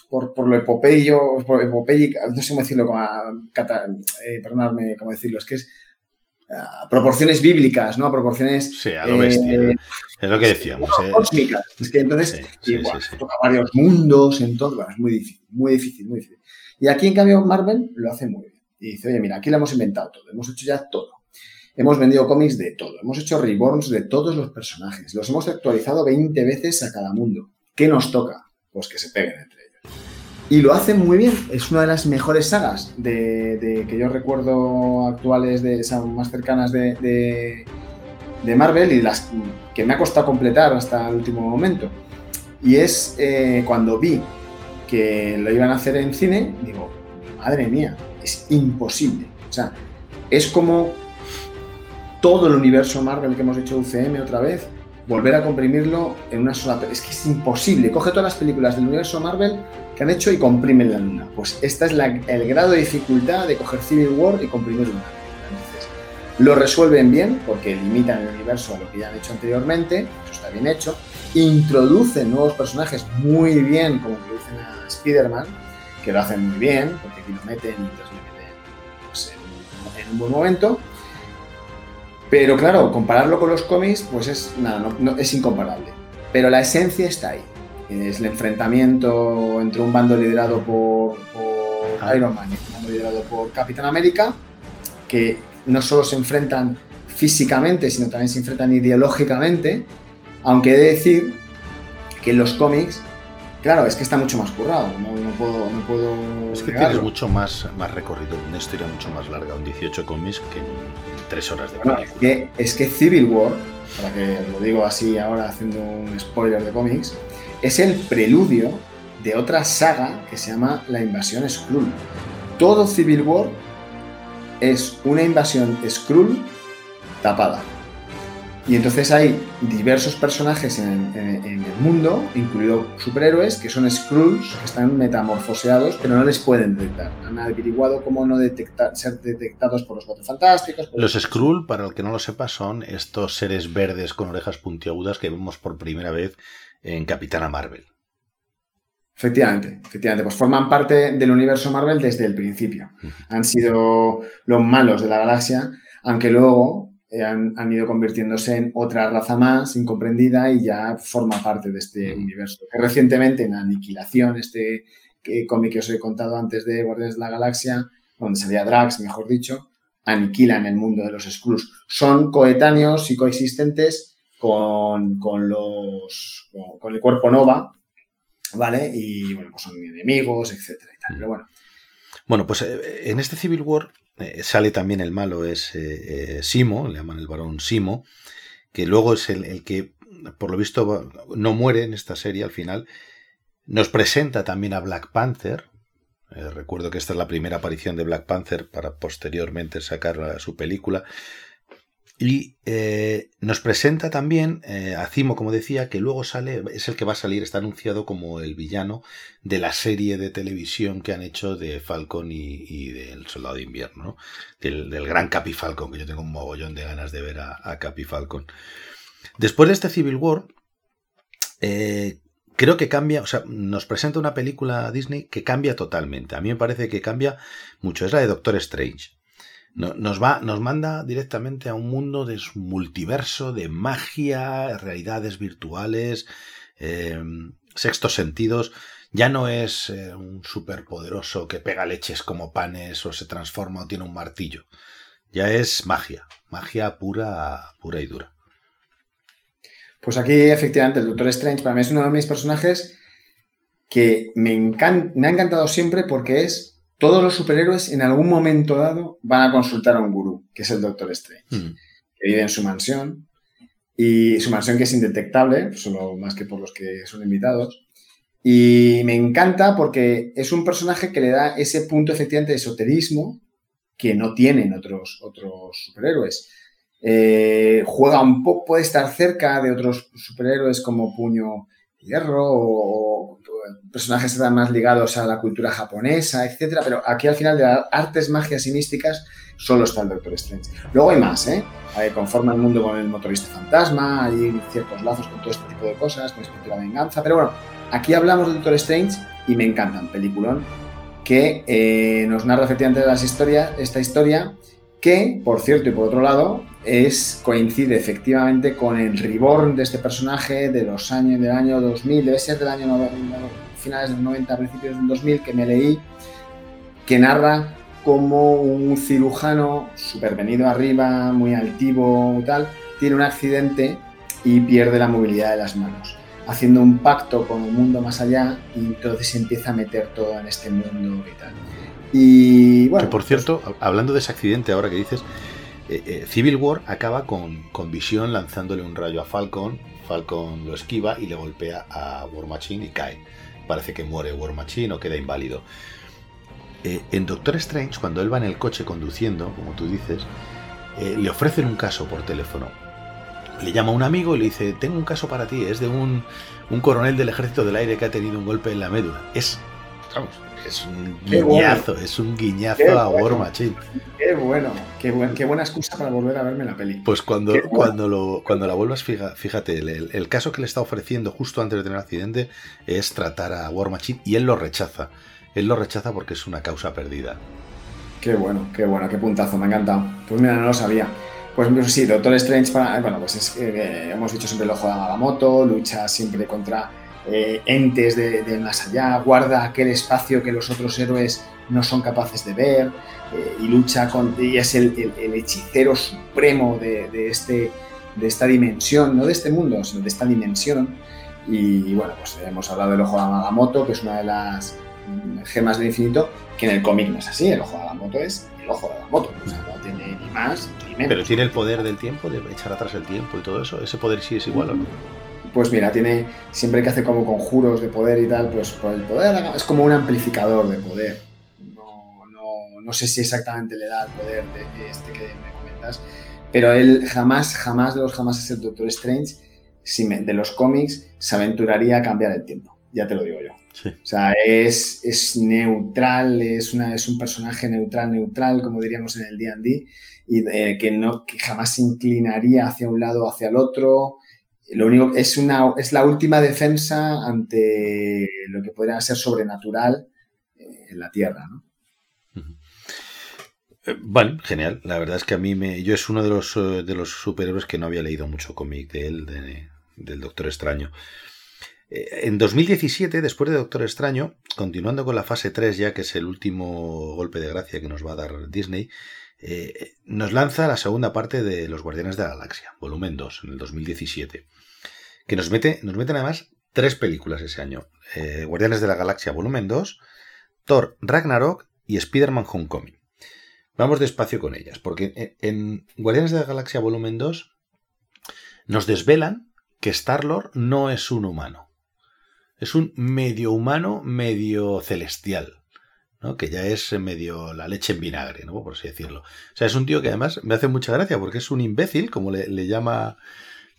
por, por lo epopeyo, por no sé cómo decirlo, como, a- cata- eh, perdonadme cómo decirlo, es que es a proporciones bíblicas, ¿no? A proporciones Sí, a lo eh, bestia. Es lo que decíamos. eh. cósmicas. Es que entonces Sí, sí, sí, toca varios mundos en todo. Bueno, es muy difícil, muy difícil, muy difícil. Y aquí, en cambio, Marvel lo hace muy bien. Y dice, oye, mira, aquí lo hemos inventado todo, hemos hecho ya todo. Hemos vendido cómics de todo, hemos hecho reborns de todos los personajes, los hemos actualizado 20 veces a cada mundo. ¿Qué nos toca? Pues que se peguen entre ellos. Y lo hacen muy bien, es una de las mejores sagas de, de- que yo recuerdo actuales, de, más cercanas de, de- de Marvel y las que me ha costado completar hasta el último momento. Y es eh, cuando vi que lo iban a hacer en cine, digo, madre mía, es imposible. O sea, es como todo el universo Marvel que hemos hecho UCM otra vez, volver a comprimirlo en una sola... Es que es imposible. Coge todas las películas del universo Marvel que han hecho y comprimen la luna. Pues esta es la- el grado de dificultad de coger Civil War y comprimir una. Lo resuelven bien porque limitan el universo a lo que ya han hecho anteriormente, eso está bien hecho. Introducen nuevos personajes muy bien, como introducen a Spider-Man, que lo hacen muy bien, porque aquí lo meten y entonces lo meten pues, en un buen momento. Pero claro, compararlo con los cómics, pues es, nada, no- no- es incomparable. Pero la esencia está ahí. Es el enfrentamiento entre un bando liderado por, por Ah. Iron Man y un bando liderado por Capitán América, que no solo se enfrentan físicamente, sino también se enfrentan ideológicamente, aunque he de decir que en los cómics, claro, es que está mucho más currado, no, no puedo, no puedo Es que negarlo. tienes mucho más, más recorrido, una historia mucho más larga, un 18 cómics que en 3 horas de Bueno, es que, es que Civil War, para que lo digo así ahora haciendo un spoiler de cómics, es el preludio de otra saga que se llama La Invasión Skrull. Todo Civil War es una invasión Skrull tapada. Y entonces hay diversos personajes en, en- en el mundo, incluidos superhéroes, que son Skrulls, que están metamorfoseados, pero no les pueden detectar. Han averiguado cómo no detectar, ser detectados por los Cuatro Fantásticos. Los Skrull, para el que no lo sepa, son estos seres verdes con orejas puntiagudas que vemos por primera vez en Capitana Marvel. Efectivamente, efectivamente, pues forman parte del universo Marvel desde el principio. Han sido los malos de la galaxia, aunque luego han, han ido convirtiéndose en otra raza más incomprendida y ya forma parte de este Mm. universo. Que recientemente en Aniquilación, este cómic que os he contado antes de Guardianes de la Galaxia, donde salía Drax, mejor dicho, aniquilan el mundo de los Skrulls. Son coetáneos y coexistentes con, con los, con, con el cuerpo Nova, ¿vale? Y bueno, pues son enemigos, etcétera y tal. Pero bueno, Bueno, pues eh, en este Civil War eh, sale también el malo, es eh, eh, Simo, le llaman el varón Simo, que luego es el, el que, por lo visto, no muere en esta serie al final. Nos presenta también a Black Panther. Recuerdo que esta es la primera aparición de Black Panther para posteriormente sacar su película. Y eh, nos presenta también eh, a Cimo, como decía, que luego sale, es el que va a salir, está anunciado como el villano de la serie de televisión que han hecho de Falcon y, del Soldado de Invierno, ¿no? del, gran Capi Falcon, que yo tengo un mogollón de ganas de ver a, a Capi Falcon. Después de este Civil War, eh, creo que cambia, o sea, nos presenta una película Disney que cambia totalmente. A mí me parece que cambia mucho. Es la de Doctor Strange. No- Nos, va, nos manda directamente a un mundo de multiverso, de magia, realidades virtuales, eh, sextos sentidos. Ya no es eh, un superpoderoso que pega leches como panes o se transforma o tiene un martillo. Ya es magia, magia pura, pura y dura. Pues aquí, efectivamente, el Doctor Strange para mí es uno de mis personajes que me, encan- me ha encantado siempre porque es todos los superhéroes en algún momento dado van a consultar a un gurú, que es el Doctor Strange, Mm. que vive en su mansión y su mansión que es indetectable, solo más que por los que son invitados. Y me encanta porque es un personaje que le da ese punto efectivamente de esoterismo que no tienen otros, otros superhéroes. eh, juega un poco, puede estar cerca de otros superhéroes como Puño Hierro o personajes están más ligados a la cultura japonesa, etcétera, pero aquí al final de las artes, magias y místicas solo está el Doctor Strange. Luego hay más, ¿eh? Eh, conforma el mundo con el motorista fantasma, hay ciertos lazos con todo este tipo de cosas, con respecto a la venganza, pero bueno, aquí hablamos de Doctor Strange y me encanta un peliculón que eh, nos narra efectivamente las historias, esta historia que, por cierto, y por otro lado, es, coincide efectivamente con el reborn de este personaje de los años del año 2000, debe ser del año no- finales del 90, principios del 2000, que me leí, que narra como un cirujano supervenido arriba, muy altivo tal, tiene un accidente y pierde la movilidad de las manos, haciendo un pacto con un mundo más allá y entonces empieza a meter todo en este mundo y tal. Y bueno, que por cierto, hablando de ese accidente ahora que dices, eh, eh, Civil War acaba con, con Visión lanzándole un rayo a Falcon, Falcon lo esquiva y le golpea a War Machine y cae. Parece que muere War Machine o queda inválido. Eh, en Doctor Strange, cuando él va en el coche conduciendo, como tú dices, le ofrecen un caso por teléfono. Le llama un amigo y le dice, tengo un caso para ti, es de un, un coronel del ejército del aire que ha tenido un golpe en la médula. Es, vamos, es un bueno. guiñazo, es un guiñazo Qué a War bueno. Machine. qué bueno, qué, buen- qué buena excusa para volver a verme la peli. Pues cuando, Qué bueno. cuando, lo, cuando la vuelvas, fija- fíjate, el, el- caso que le está ofreciendo justo antes de tener el accidente es tratar a War Machine y él lo rechaza. Él lo rechaza porque es una causa perdida. Qué bueno, qué bueno, qué puntazo, me ha encantado. Pues mira, no lo sabía. Pues pues sí, Doctor Strange, para- bueno, pues es, eh, hemos dicho siempre el ojo de Agamotto, lucha siempre contra eh, entes de- del más allá, guarda aquel espacio que los otros héroes no son capaces de ver eh, y lucha con, y es el, el- el hechicero supremo de, de este, de esta dimensión, no de este mundo, sino de esta dimensión. Y, bueno, pues hemos hablado del ojo de Agamotto, que es una de las mm, gemas del infinito, que en el cómic no es así, el ojo de Agamotto es el ojo de Agamotto, o sea, no tiene ni más ni menos. Pero tiene el poder del tiempo, de echar atrás el tiempo y todo eso. ¿Ese poder sí es igual o no? Pues mira, tiene siempre que hace como conjuros de poder y tal, pues por el poder es como un amplificador de poder. No, no, no sé si exactamente le da el poder de, de este que me comentas, pero él jamás, jamás de los jamás es el Doctor Strange, si me- de los cómics, se aventuraría a cambiar el tiempo. Ya te lo digo yo. Sí. O sea, es, es neutral, es, una, es un personaje neutral, neutral, como diríamos en el D&D, y eh, que, no, que jamás se inclinaría hacia un lado o hacia el otro. Lo único es, una, es la última defensa ante lo que podría ser sobrenatural eh, en la Tierra. ¿no? Eh, Bueno, genial. La verdad es que a mí me. Yo es uno de los, eh, de los superhéroes que no había leído mucho cómic de él, de- del Doctor Extraño. En 2017, después de Doctor Extraño, continuando con la fase 3, ya que es el último golpe de gracia que nos va a dar Disney, eh, nos lanza la segunda parte de Los Guardianes de la Galaxia, volumen 2, en el 2017. Que nos mete, nos meten además tres películas ese año: eh, Guardianes de la Galaxia, volumen 2, Thor Ragnarok y Spider-Man Homecoming. Vamos despacio con ellas, porque en- en Guardianes de la Galaxia Volumen 2 nos desvelan que Star-Lord no es un humano. Es un medio humano, medio celestial. Que ya es medio la leche en vinagre, ¿no? por así decirlo. O sea, es un tío que además me hace mucha gracia porque es un imbécil, como le, llama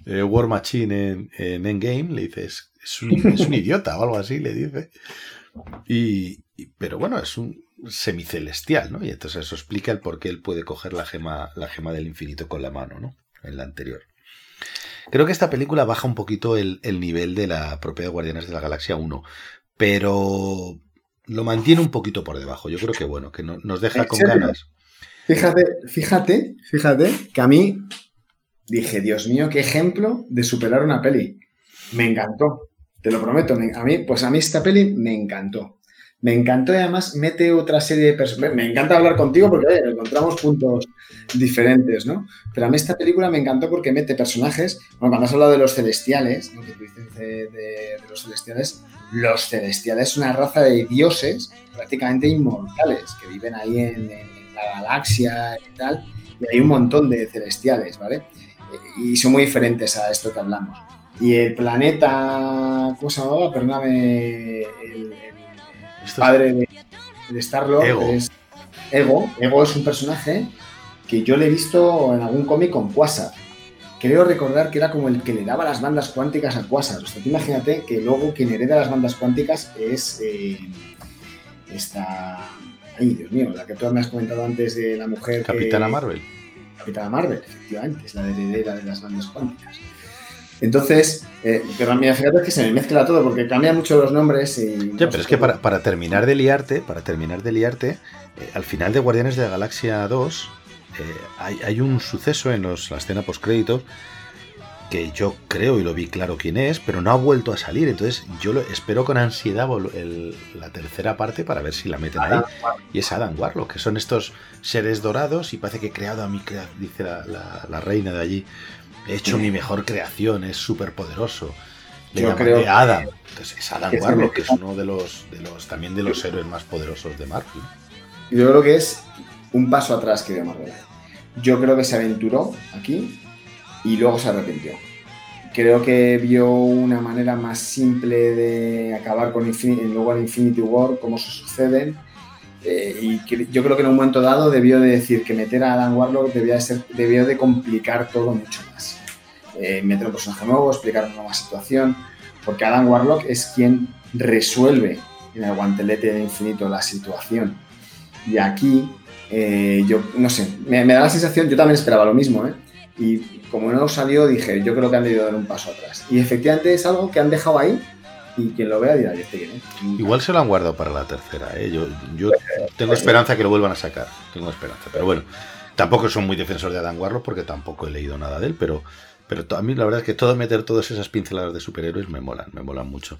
eh, War Machine en, en Endgame. Le dice, es, un, idiota o algo así, le dice. Y, pero bueno, es un semicelestial, ¿no? Y entonces eso explica el por qué él puede coger la gema, la gema del infinito con la mano, ¿no? En la anterior. Creo que esta película baja un poquito el, el nivel de la propia Guardianes de la Galaxia 1, pero lo mantiene un poquito por debajo. Yo creo que bueno, que no- nos deja ¿En con ganas. Fíjate, fíjate, fíjate que a mí dije, Dios mío, qué ejemplo de superar una peli. Me encantó, te lo prometo. me- a mí, pues a mí esta peli me encantó. Me encantó y además mete otra serie de personajes. Me encanta hablar contigo porque encontramos puntos diferentes, ¿no? Pero a mí esta película me encantó porque mete personajes. Bueno, cuando has hablado de los celestiales, ¿no? de, los celestiales, los celestiales es una raza de dioses prácticamente inmortales que viven ahí en, la galaxia y tal. Y hay un montón de celestiales, ¿vale? Y son muy diferentes a esto que hablamos. Y el planeta, ¿cómo se llamaba? Perdóname, el Esto es- padre de, de Star-Lord Ego. es Ego. Ego es un personaje que yo le he visto en algún cómic con Quasar. Creo recordar que era como el que le daba las bandas cuánticas a Quasar. O sea, imagínate que luego quien hereda las bandas cuánticas es eh, esta... Ay, Dios mío, la que tú me has comentado antes de la mujer que- Capitana Marvel. Capitana Marvel, efectivamente, es la heredera de las bandas cuánticas. Entonces, eh, pero mira, fíjate que se me mezcla todo porque cambian mucho los nombres y... Ya, pero es que para, para terminar de liarte, para terminar de liarte, eh, al final de Guardianes de la Galaxia 2 eh, hay, hay un suceso en los, la escena postcréditos que yo creo y lo vi claro quién es, pero no ha vuelto a salir. Entonces yo lo espero con ansiedad el- la tercera parte para ver si la meten ahí. Y es Adam Warlock, que son estos seres dorados y parece que he creado a mi, crea- dice la, la- la reina de allí, he hecho mi mejor creación, es súper poderoso. Le Yo creo que- Adam. Entonces es Adam que Warlock, que es uno de los, de los también de los héroes más poderosos de Marvel. Yo creo que es un paso atrás que dio Marvel. Yo creo que se aventuró aquí y luego se arrepintió. Creo que vio una manera más simple de acabar con Infin- luego en Infinity War, cómo se suceden. Eh, y que- yo creo que en un momento dado debió de decir que meter a Adam Warlock debía de ser, debió de complicar todo mucho más. Eh, meter un personaje nuevo, explicar una nueva situación, porque Adam Warlock es quien resuelve en el guantelete de infinito la situación. Y aquí, eh, yo no sé, me, da la sensación, yo también esperaba lo mismo, ¿eh? Y como no salió, dije, yo creo que han debido dar un paso atrás. Y efectivamente es algo que han dejado ahí y quien lo vea dirá, "Y este quién es?". Igual se lo han guardado para la tercera, ¿eh? Yo, yo tengo esperanza que lo vuelvan a sacar. Tengo esperanza. Pero bueno, tampoco soy muy defensor de Adam Warlock porque tampoco he leído nada de él, pero, pero a mí la verdad es que todo meter todas esas pinceladas de superhéroes me molan, me molan mucho.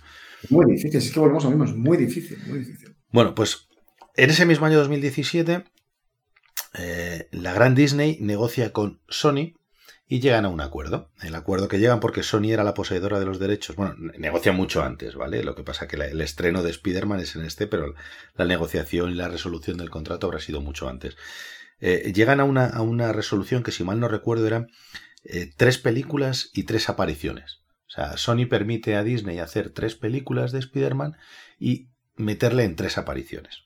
Muy difícil, es que volvemos a lo mismo, es muy difícil, muy difícil. Bueno, pues en ese mismo año 2017, eh, la gran Disney negocia con Sony y llegan a un acuerdo. El acuerdo que llegan porque Sony era la poseedora de los derechos. Bueno, ne- negocian mucho antes, ¿vale? Lo que pasa que el estreno de Spider-Man es en este, pero la negociación y la resolución del contrato habrá sido mucho antes. Eh, llegan a una, a una resolución que, si mal no recuerdo, eran eh, tres películas y tres apariciones. O sea, Sony permite a Disney hacer tres películas de Spider-Man y meterle en tres apariciones.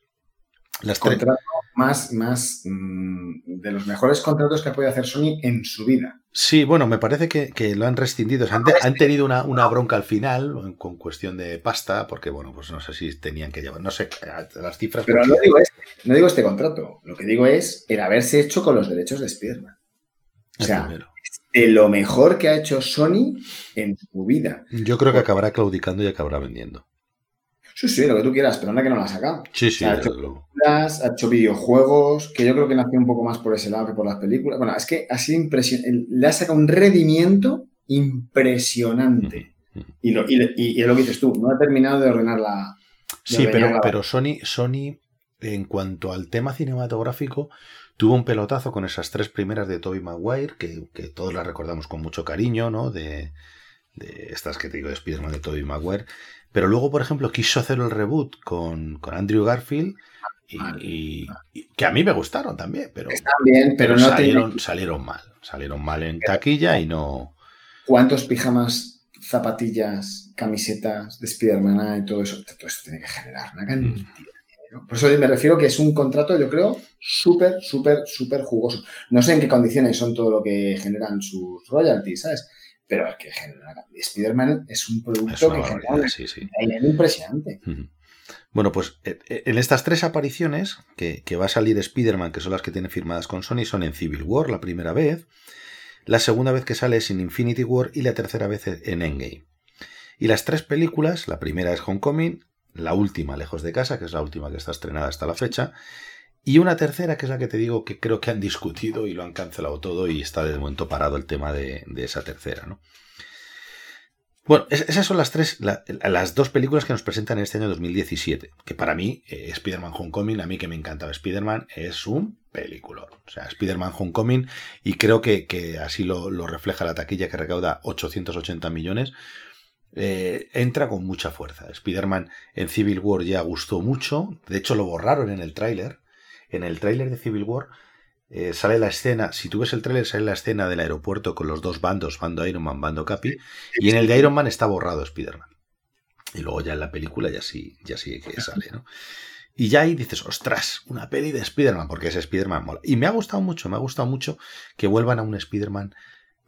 Las tres, Contrato más, más mm, de los mejores contratos que ha podido hacer Sony en su vida. Sí, bueno, me parece que, que lo han rescindido. O sea, han, te- han tenido una, una bronca al final con cuestión de pasta, porque, bueno, pues no sé si tenían que llevar, no sé, las cifras. Pero no digo este, no digo este contrato, lo que digo es el haberse hecho con los derechos de Spider-Man. O sea, de lo mejor que ha hecho Sony en su vida. Yo creo que acabará claudicando y acabará vendiendo. Sí, sí, lo que tú quieras, pero anda que no la ha sacado. Sí, sí, Ha hecho películas, ha hecho videojuegos, que yo creo que nació un poco más por ese lado que por las películas. Bueno, es que ha sido impresionante. Le ha sacado un rendimiento impresionante. Y, lo, y, y- lo que dices tú, no ha terminado de ordenar la. de Sí, ordenar pero, la- pero Sony, Sony, en cuanto al tema cinematográfico, tuvo un pelotazo con esas tres primeras de Tobey Maguire, que, que todos las recordamos con mucho cariño, ¿no? De, de estas que te digo de Spider-Man de Tobey Maguire. Pero luego, por ejemplo, quiso hacer el reboot con, con Andrew Garfield, y, y- y que a mí me gustaron también, pero, Están bien, pero, pero no salieron, mal. Salieron mal en taquilla y no. cuántos pijamas, zapatillas, camisetas de Spider-Man y todo eso. Todo eso tiene que generar una cantidad. de dinero. Por eso me refiero que es un contrato, yo creo, súper, súper, súper jugoso. No sé en qué condiciones son todo lo que generan sus royalties, ¿sabes? Pero es que genera. Spider-Man es un producto Es que genera sí, sí. impresionante. Bueno, pues eh, eh, en estas tres apariciones que, que va a salir Spider-Man, que son las que tiene firmadas con Sony, son en Civil War la primera vez, la segunda vez que sale es en Infinity War y la tercera vez en Endgame. Y las tres películas, la primera es Homecoming, la última Lejos de Casa, que es la última que está estrenada hasta la fecha, y una tercera que es la que te digo que creo que han discutido y lo han cancelado todo y está de momento parado el tema de, esa tercera, ¿no? Bueno, es- esas son las tres, la- las dos películas que nos presentan en este año 2017. Que para mí, eh, Spider-Man Homecoming, a mí que me encantaba Spider-Man, es un peliculón. O sea, Spider-Man Homecoming, y creo que, que así lo, lo refleja la taquilla que recauda 880 millones, eh, entra con mucha fuerza. Spider-Man en Civil War ya gustó mucho. De hecho, lo borraron en el tráiler. En el tráiler de Civil War eh, sale la escena, si tú ves el tráiler, sale la escena del aeropuerto con los dos bandos, bando Iron Man, bando Capi, y en el de Iron Man está borrado Spider-Man. Y luego ya en la película ya sí, ya sí que sale, ¿no? Y ya ahí dices, ostras, una peli de Spider-Man, porque ese Spider-Man mola. Y me ha gustado mucho, me ha gustado mucho que vuelvan a un Spider-Man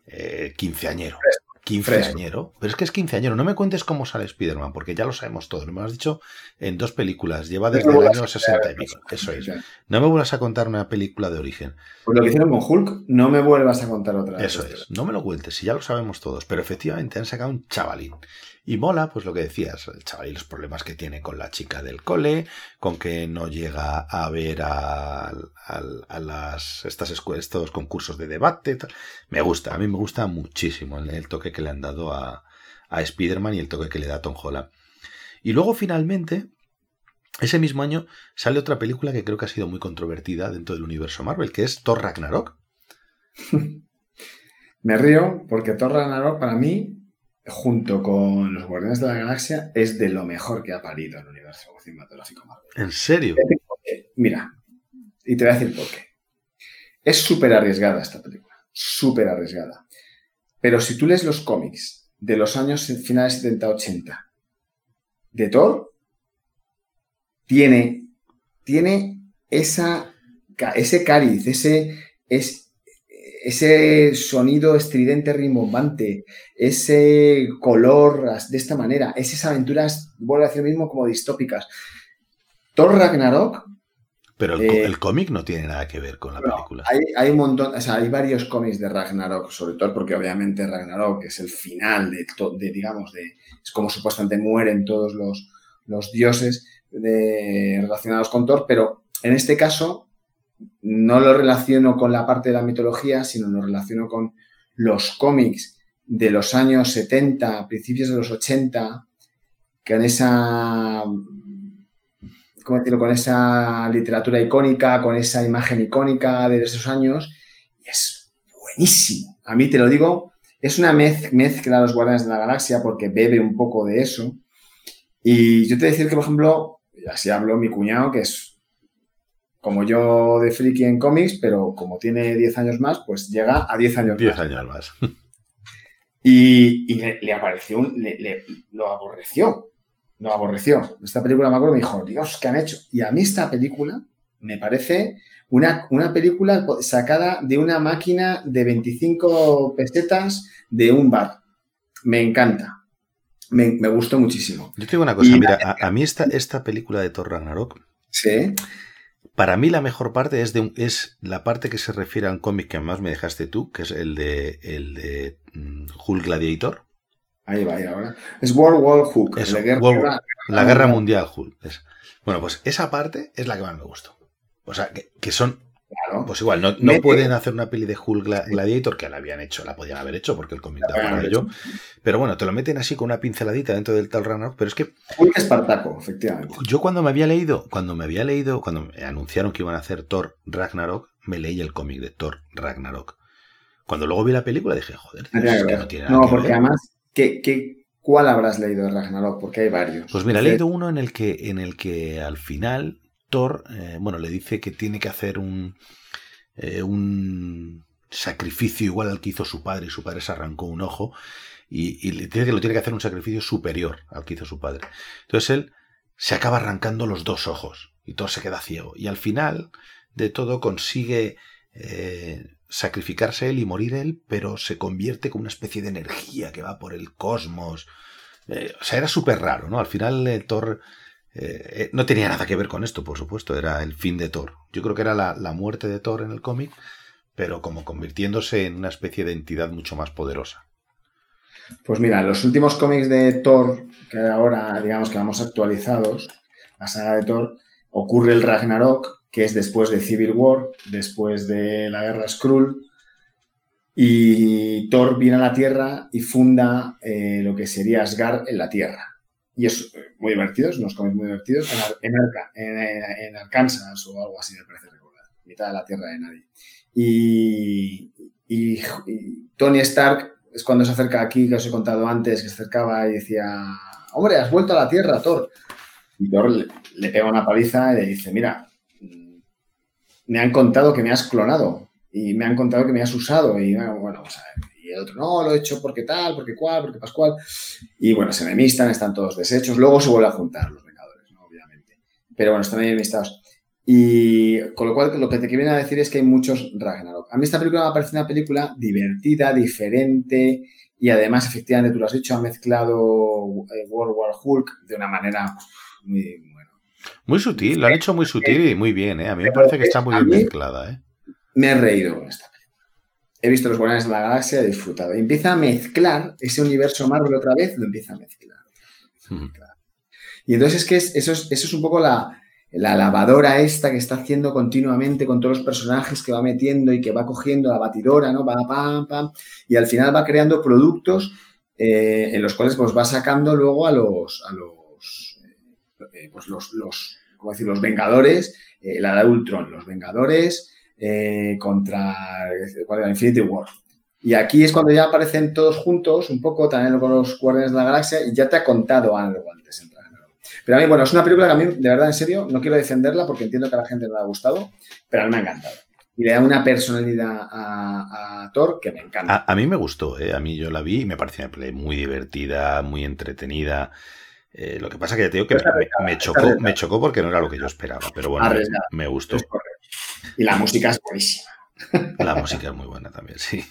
eh, quinceañero. Quinceañero. Pero es que es quinceañero. No me cuentes cómo sale Spider-Man, porque ya lo sabemos todo. Me lo has dicho en dos películas. Lleva desde el año a 60 y pico. Eso es. No me vuelvas a contar una película de origen. Pues lo que hicieron con Hulk, no me vuelvas a contar otra vez. Eso es. No me lo cuentes, si ya lo sabemos todos. Pero efectivamente han sacado un chavalín. Y mola, pues lo que decías, el chavalín, los problemas que tiene con la chica del cole, con que no llega a ver a, las, estas estos concursos de debate. Me gusta, a mí me gusta muchísimo el, el toque que le han dado a, a Spider-Man y el toque que le da a Tom Holland. Y luego finalmente, ese mismo año, sale otra película que creo que ha sido muy controvertida dentro del universo Marvel, que es Thor Ragnarok. *laughs* Me río porque Thor Ragnarok para mí, junto con los Guardianes de la Galaxia, es de lo mejor que ha parido el universo cinematográfico Marvel. ¿En serio? Mira, y te voy a decir por qué. Es súper arriesgada esta película, súper arriesgada. Pero si tú lees los cómics de los años finales 70-80 de Thor, tiene, tiene esa, ese cariz, ese, es, ese sonido estridente rimbombante, ese color de esta manera, esas aventuras, vuelvo a decir lo mismo, como distópicas. Thor Ragnarok Pero el, Eh, el cómic no tiene nada que ver con la película. Hay, hay un montón, o sea, hay varios cómics de Ragnarok, sobre todo porque obviamente Ragnarok es el final de, de, digamos, de, es como supuestamente mueren todos los, los dioses de- relacionados con Thor, pero en este caso no lo relaciono con la parte de la mitología, sino lo relaciono con los cómics de los años 70, principios de los 80, que en esa con esa literatura icónica, con esa imagen icónica de esos años, y es buenísimo. A mí te lo digo, es una mez- mezcla de los Guardianes de la Galaxia porque bebe un poco de eso. Y yo te voy a decir que, por ejemplo, así hablo mi cuñado, que es como yo de friki en cómics, pero como tiene 10 años más, pues llega a 10 años 10 más. años más. Y, y le, le apareció, un- le, le- lo aborreció. Lo aborreció. Esta película me acuerdo, me dijo, Dios, ¿qué han hecho? Y a mí esta película me parece una, una película sacada de una máquina de 25 pesetas de un bar. Me encanta. Me, me gustó muchísimo. Yo te digo una cosa, Y- mira, a, a mí esta, esta película de Thor Ragnarok, Sí. Para mí la mejor parte es, de un- es la parte que se refiere a un cómic que más me dejaste tú, que es el de, el de mm, Hulk Gladiator, Ahí va, ahí ahora. Es World War. Eso, guerra- World- la Guerra Mundial. Mundial Hulk. es. Bueno, pues esa parte es la que más me gustó. O sea, que, que son, Claro. pues igual, no, no pueden hacer una peli de Hulk Gla- Gladiator, que la habían hecho, la podían haber hecho, porque el La para ello. Pero bueno, te lo meten así con una pinceladita dentro del tal Ragnarok, pero es que Hulk Espartaco, efectivamente. Yo cuando me había leído, cuando me había leído, cuando me anunciaron que iban a hacer Thor Ragnarok, me leí el cómic de Thor Ragnarok. Cuando luego vi la película dije, joder, es que no tiene nada No, que porque ver. además, ¿qué, qué, ¿cuál habrás leído de Ragnarok? Porque hay varios. Pues mira, he leído uno en el que, en el que al final Thor, eh, bueno, le dice que tiene que hacer un, eh, un sacrificio igual al que hizo su padre, y su padre se arrancó un ojo, y, le dice que lo tiene que hacer un sacrificio superior al que hizo su padre. Entonces él se acaba arrancando los dos ojos, y Thor se queda ciego. Y al final de todo consigue eh, sacrificarse él y morir él, pero se convierte como una especie de energía que va por el cosmos. O sea, era súper raro, ¿no? Al final Thor eh, eh, no tenía nada que ver con esto, por supuesto, era el fin de Thor. Yo creo que era la, muerte de Thor en el cómic, pero como convirtiéndose en una especie de entidad mucho más poderosa. Pues mira, los últimos cómics de Thor, que ahora digamos que vamos actualizados, la saga de Thor, ocurre el Ragnarok, que es después de Civil War, después de la guerra Skrull, y Thor viene a la Tierra y funda eh, lo que sería Asgard en la Tierra. Y es muy divertido, unos cómics muy divertidos, en, Ar- en, Arca- en, Arkansas o algo así, me parece recordar, mitad de la Tierra de nadie. Y, y- Tony Stark es cuando se acerca aquí, que os he contado antes, que se acercaba y decía, hombre, has vuelto a la Tierra, Thor. Y Thor le, le pega una paliza y le dice, mira, mm, me han contado que me has clonado y me han contado que me has usado y bueno, vamos a ver. Y el otro, no, lo he hecho porque tal, porque cual, porque pascual. Y bueno, se enemistan, están todos deshechos. Luego se vuelve a juntar los Vengadores, ¿no? obviamente. pero bueno, están ahí enlistados. Y con lo cual, lo que te viene a decir es que hay muchos Ragnarok. A mí esta película me parece una película divertida, diferente, y además, efectivamente, tú lo has dicho, ha mezclado eh, World War Hulk de una manera muy, bueno. Muy sutil, lo han hecho muy sutil y muy bien, ¿eh? A mí me parece que está muy bien mezclada, ¿eh? Me he reído con esta. He visto Los Guardianes de la Galaxia, he disfrutado. Empieza a mezclar ese universo Marvel otra vez, lo empieza a mezclar. Y entonces es que es- eso, es, eso es un poco la, la lavadora esta que está haciendo continuamente con todos los personajes que va metiendo y que va cogiendo la batidora, ¿no? Va pam, pam, y al final va creando productos eh, en los cuales pues va sacando luego a los, a los, eh, pues los, los, ¿cómo decir? los Vengadores, eh, la de Ultron, los Vengadores eh, contra ¿cuál era? Infinity War. Y aquí es cuando ya aparecen todos juntos, un poco, también con los Guardianes de la Galaxia, y ya te ha contado algo antes. Pero a mí, bueno, es una película que a mí, de verdad, en serio, no quiero defenderla porque entiendo que a la gente no le ha gustado, pero a mí me ha encantado. Y le da una personalidad a, a Thor que me encanta. A, a mí me gustó, ¿eh? A mí yo la vi y me pareció una muy divertida, muy entretenida. Eh, lo que pasa que ya te digo que me, chocó, me chocó porque no era lo que yo esperaba, pero bueno, me, gustó. Es correcto. Y la música es buenísima. La música es muy buena también, sí.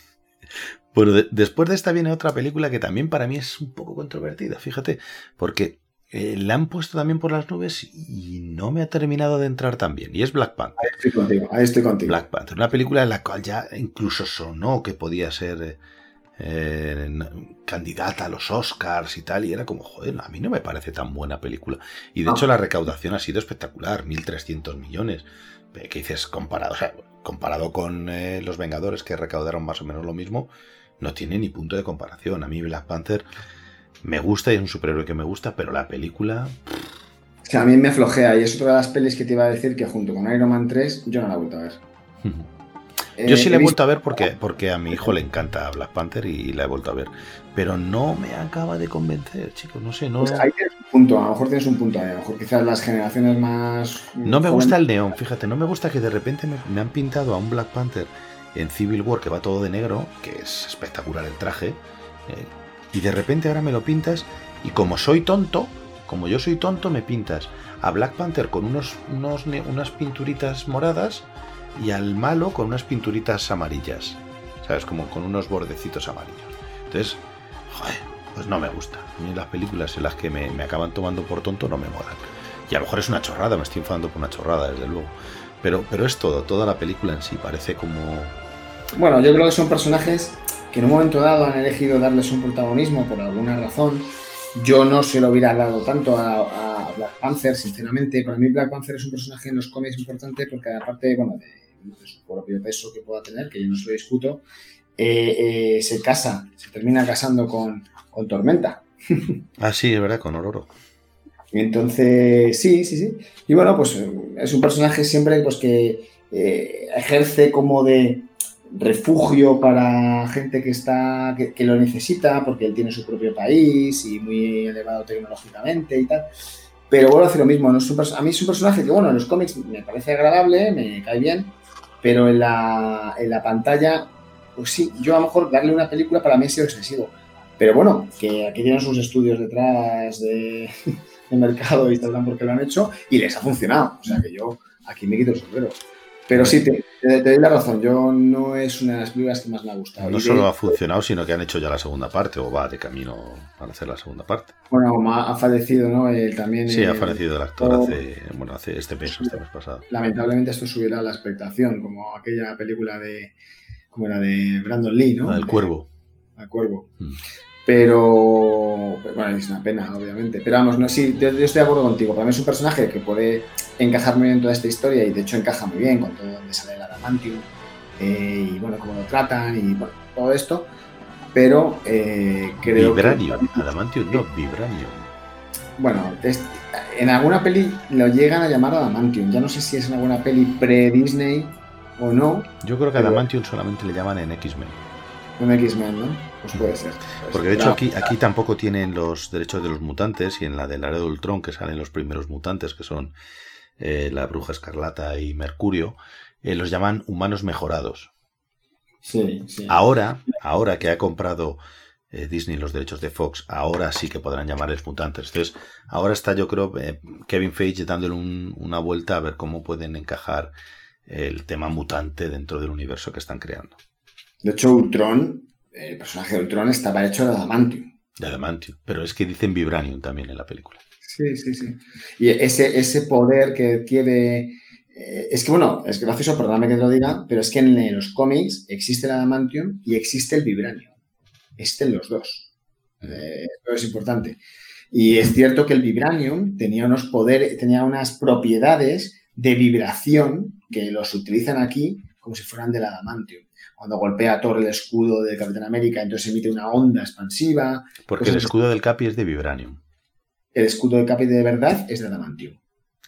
Bueno, de- después de esta viene otra película que también para mí es un poco controvertida, fíjate, porque eh, la han puesto también por las nubes y no me ha terminado de entrar tan bien, y es Black Panther. Ahí estoy contigo, ahí estoy contigo. Black Panther, una película en la cual ya incluso sonó que podía ser eh, candidata a los Oscars y tal, y era como, joder, a mí no me parece tan buena película. Y de Ah. hecho la recaudación ha sido espectacular, 1.300 millones. Eh, ¿Qué dices? Comparado, o sea, comparado con eh, Los Vengadores, que recaudaron más o menos lo mismo, no tiene ni punto de comparación. A mí Black Panther me gusta y es un superhéroe que me gusta, pero la película... O sea, a mí me flojea y es otra de las pelis que te iba a decir que junto con Iron Man 3 yo no la he vuelto a ver. *laughs* Yo Eh, sí la he visto- vuelto a ver porque, porque a mi hijo le encanta Black Panther y la he vuelto a ver. Pero no me acaba de convencer, chicos. No sé, no. Pues ahí tienes un punto, a lo mejor tienes un punto ahí, a lo mejor quizás las generaciones más... No me jóvenes- gusta el neón, fíjate. No me gusta que de repente me, me han pintado a un Black Panther en Civil War que va todo de negro, que es espectacular el traje. eh, y de repente ahora me lo pintas y como soy tonto, como yo soy tonto, me pintas a Black Panther con unos, unos unas pinturitas moradas y al malo con unas pinturitas amarillas. ¿Sabes? Como con unos bordecitos amarillos. Entonces, joder, pues no me gusta. Mí las películas en las que me, me acaban tomando por tonto no me molan. Y a lo mejor es una chorrada, me estoy enfadando por una chorrada, desde luego. Pero, pero es todo, toda la película en sí parece como... Bueno, yo creo que son personajes que en un momento dado han elegido darles un protagonismo por alguna razón. Yo no se lo hubiera dado tanto a Black Panther, sinceramente. Para mí Black Panther es un personaje en los cómics importante porque aparte, bueno, de, de su propio peso que pueda tener, que yo no se lo discuto, eh, eh, se casa, se termina casando con, con Tormenta. *laughs* Ah, sí, es verdad, con Ororo. Entonces, sí, sí, sí. Y bueno, pues eh, es un personaje siempre pues, que eh, ejerce como de refugio para gente que está que, que lo necesita porque él tiene su propio país y muy elevado tecnológicamente y tal. Pero vuelvo a decir lo mismo, no es un a mí es un personaje que, bueno, en los cómics me parece agradable, me cae bien, pero en la, en la pantalla, pues sí, yo a lo mejor darle una película para mí ha sido excesivo. Pero bueno, que aquí tienen sus estudios detrás de, *laughs* de mercado y sabrán por qué lo han hecho y les ha funcionado. O sea que yo aquí me quito el sombrero. Pero sí, te, te- te doy la razón. Yo no es una de las películas que más me ha gustado. No Y de- solo ha funcionado, sino que han hecho ya la segunda parte, o va de camino para hacer la segunda parte. Bueno, ha fallecido, ¿no? Él también. Sí, ha fallecido el actor hace, bueno, hace este mes, este mes pasado. Lamentablemente esto subirá la expectación, como aquella película de. como la de Brandon Lee, ¿no? La del De- cuervo. al cuervo. Mm. Pero, pero, bueno, es una pena, obviamente. Pero vamos, no, sí, yo, yo estoy de acuerdo contigo. Para mí es un personaje que puede encajar muy bien en toda esta historia y de hecho encaja muy bien con todo donde sale el Adamantium eh, y bueno, cómo lo tratan y bueno, todo esto. Pero eh, creo Vibranium. que. Adamantium, no, Vibranium. Bueno, es- en alguna peli lo llegan a llamar Adamantium. Ya no sé si es en alguna peli pre-Disney o no. Yo creo que Pero- Adamantium solamente le llaman en X-Men. Un X-Men, ¿no? Pues puede ser. Pues Porque de hecho aquí, aquí tampoco tienen los derechos de los mutantes y en la del Laredo del Ultron que salen los primeros mutantes que son eh, la Bruja Escarlata y Mercurio, eh, los llaman humanos mejorados. Sí, sí. Ahora, ahora que ha comprado eh, Disney los derechos de Fox, ahora sí que podrán llamarles mutantes. Entonces, ahora está, yo creo, Kevin Feige dándole un- una vuelta a ver cómo pueden encajar el tema mutante dentro del universo que están creando. De hecho, Ultron, el personaje de Ultron estaba hecho de adamantium. De Adamantium. Pero es que dicen Vibranium también en la película. Sí, sí, sí. Y ese, ese poder que adquiere. eh, es que, bueno, es gracioso, perdóname que te lo diga, pero es que en los cómics existe el adamantium y existe el vibranium. Existen los dos. Eh, esto es importante. Y es cierto que el vibranium tenía unos poderes, tenía unas propiedades de vibración que los utilizan aquí como si fueran del adamantium. Cuando golpea a Thor el escudo de Capitán América, entonces emite una onda expansiva. Porque Pues el es- escudo del Capi es de Vibranium. El escudo de Capi de verdad es de adamantium.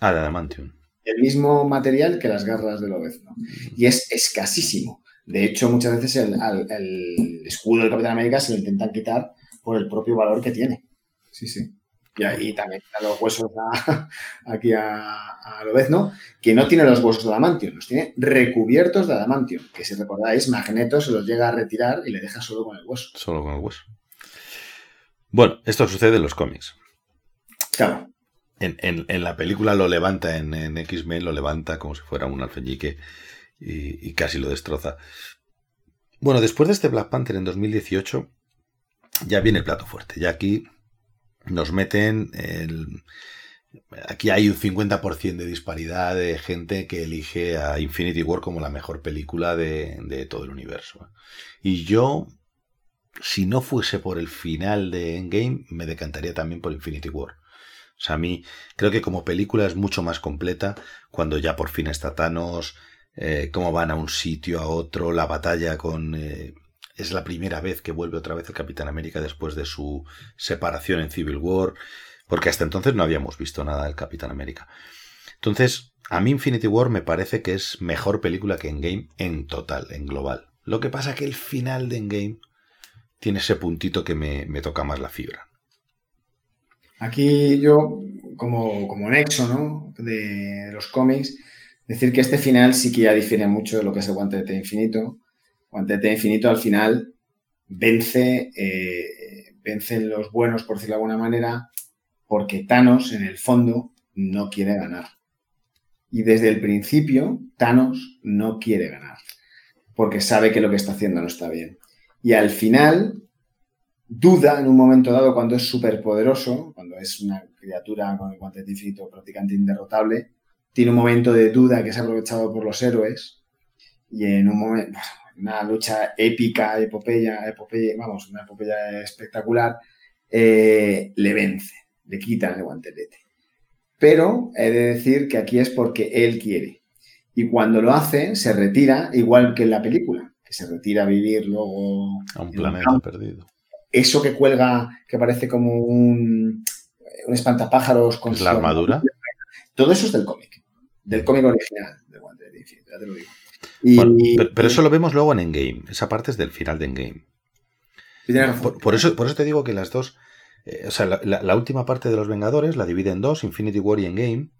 Ah, de Adamantium. el mismo material que las garras del obezno. Y es escasísimo. De hecho, muchas veces el, al- el escudo del Capitán América se lo intentan quitar por el propio valor que tiene. Sí, sí. Y ahí también a los huesos a- *laughs* aquí a, a Lobezno, que no tiene los huesos de adamantium, los tiene recubiertos de adamantium, que si recordáis, Magneto se los llega a retirar y le deja solo con el hueso. Solo con el hueso. Bueno, esto sucede en los cómics. Claro, En, en- en la película lo levanta, en, en X-Men lo levanta como si fuera un alfeñique y, y casi lo destroza. Bueno, después de este Black Panther en 2018, ya viene el plato fuerte. Ya aquí nos meten el... Aquí hay un 50% de disparidad de gente que elige a Infinity War como la mejor película de, de todo el universo. Y yo, si no fuese por el final de Endgame, me decantaría también por Infinity War. O sea, a mí creo que como película es mucho más completa cuando ya por fin está Thanos, eh, cómo van a un sitio, a otro, la batalla con... eh, es la primera vez que vuelve otra vez el Capitán América después de su separación en Civil War, porque hasta entonces no habíamos visto nada del Capitán América. Entonces, a mí Infinity War me parece que es mejor película que Endgame en total, en global. Lo que pasa que el final de Endgame tiene ese puntito que me, toca más la fibra. Aquí yo, como, como nexo ¿no? de los cómics, decir que este final sí que ya difiere mucho de lo que es el guantelete infinito. Guantelete infinito al final vence, eh, vencen los buenos, por decirlo de alguna manera, porque Thanos, en el fondo, no quiere ganar. Y desde el principio, Thanos no quiere ganar, porque sabe que lo que está haciendo no está bien. Y al final, duda en un momento dado cuando es súper poderoso, cuando es una criatura con el guantelete infinito prácticamente inderrotable, tiene un momento de duda que es aprovechado por los héroes y en un momento, una lucha épica, epopeya, epopeya vamos, una epopeya espectacular, eh, le vence, le quitan el guantelete. Pero he de decir que aquí es porque él quiere. Y cuando lo hace, se retira, igual que en la película, que se retira a vivir luego A un planeta perdido. eso que cuelga, que parece como un, un espantapájaros con Es la armadura. Todo eso es del cómic, del cómic original de Guante de Infinito, ya te lo digo. Y, Bueno, pero, pero eso lo vemos luego en Endgame. Esa parte es del final de Endgame. Por, por eso, por eso te digo que las dos. eh, o sea, la, la- la última parte de los Vengadores la divide en dos: Infinity War y Endgame.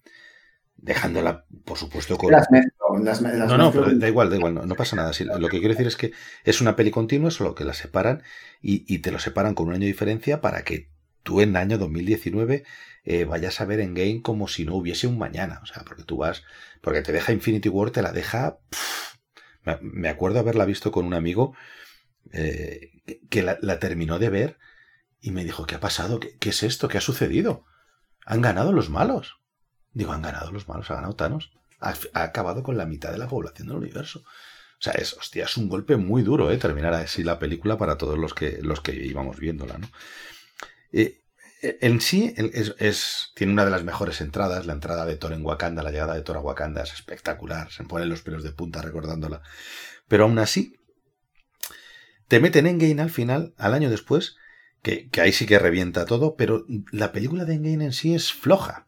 Dejándola, por supuesto, con. Las mezclo, las, las No, no, pero da igual, da igual, no, no pasa nada. Lo que quiero decir es que es una peli continua, solo que la separan y, y te lo separan con un año de diferencia para que tú en el año 2019 eh, vayas a ver Endgame como si no hubiese un mañana. O sea, porque tú vas, porque te deja Infinity War, te la deja. me, acuerdo haberla visto con un amigo eh, que, la, terminó de ver y me dijo: ¿Qué ha pasado? ¿Qué, es esto? ¿Qué ha sucedido? Han ganado los malos. Digo, han ganado los malos, ha ganado Thanos. Ha, ha acabado con la mitad de la población del universo. O sea, es, hostia, es un golpe muy duro, ¿eh? Terminar así la película para todos los que, los que íbamos viéndola, ¿no? Eh, en sí, es, es- tiene una de las mejores entradas. La entrada de Thor en Wakanda, la llegada de Thor a Wakanda es espectacular. Se me ponen los pelos de punta recordándola. Pero aún así, te meten en Endgame al final, al año después, que, que ahí sí que revienta todo, pero la película de Endgame en sí es floja.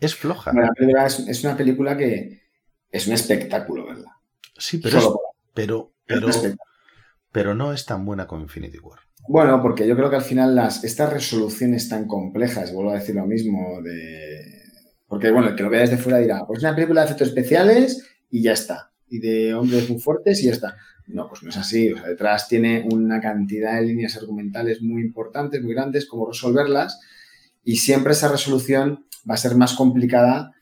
Es floja. Bueno, la película es, es una película que es un espectáculo, ¿verdad? Sí, pero, es- pero, pero no es tan buena como Infinity War. Bueno, porque yo creo que al final las, estas resoluciones tan complejas, vuelvo a decir lo mismo, de... porque bueno, el que lo vea desde fuera dirá, pues una película de efectos especiales y ya está. y de hombres muy fuertes y ya está. No, pues no es así. O sea, detrás tiene una cantidad de líneas argumentales muy importantes, muy grandes, cómo resolverlas y siempre esa resolución va a ser más complicada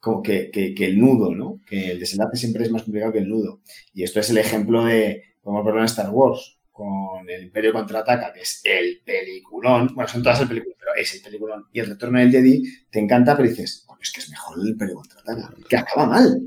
como que, el nudo, ¿no? Que el desenlace siempre es más complicado que el nudo. Y esto es el ejemplo de, podemos verlo en Star Wars, con el Imperio Contraataca, que es el peliculón. Bueno, son todas el peliculón, pero es el peliculón. Y el Retorno del Jedi te encanta, pero dices, bueno, es que es mejor el Imperio Contraataca, que acaba mal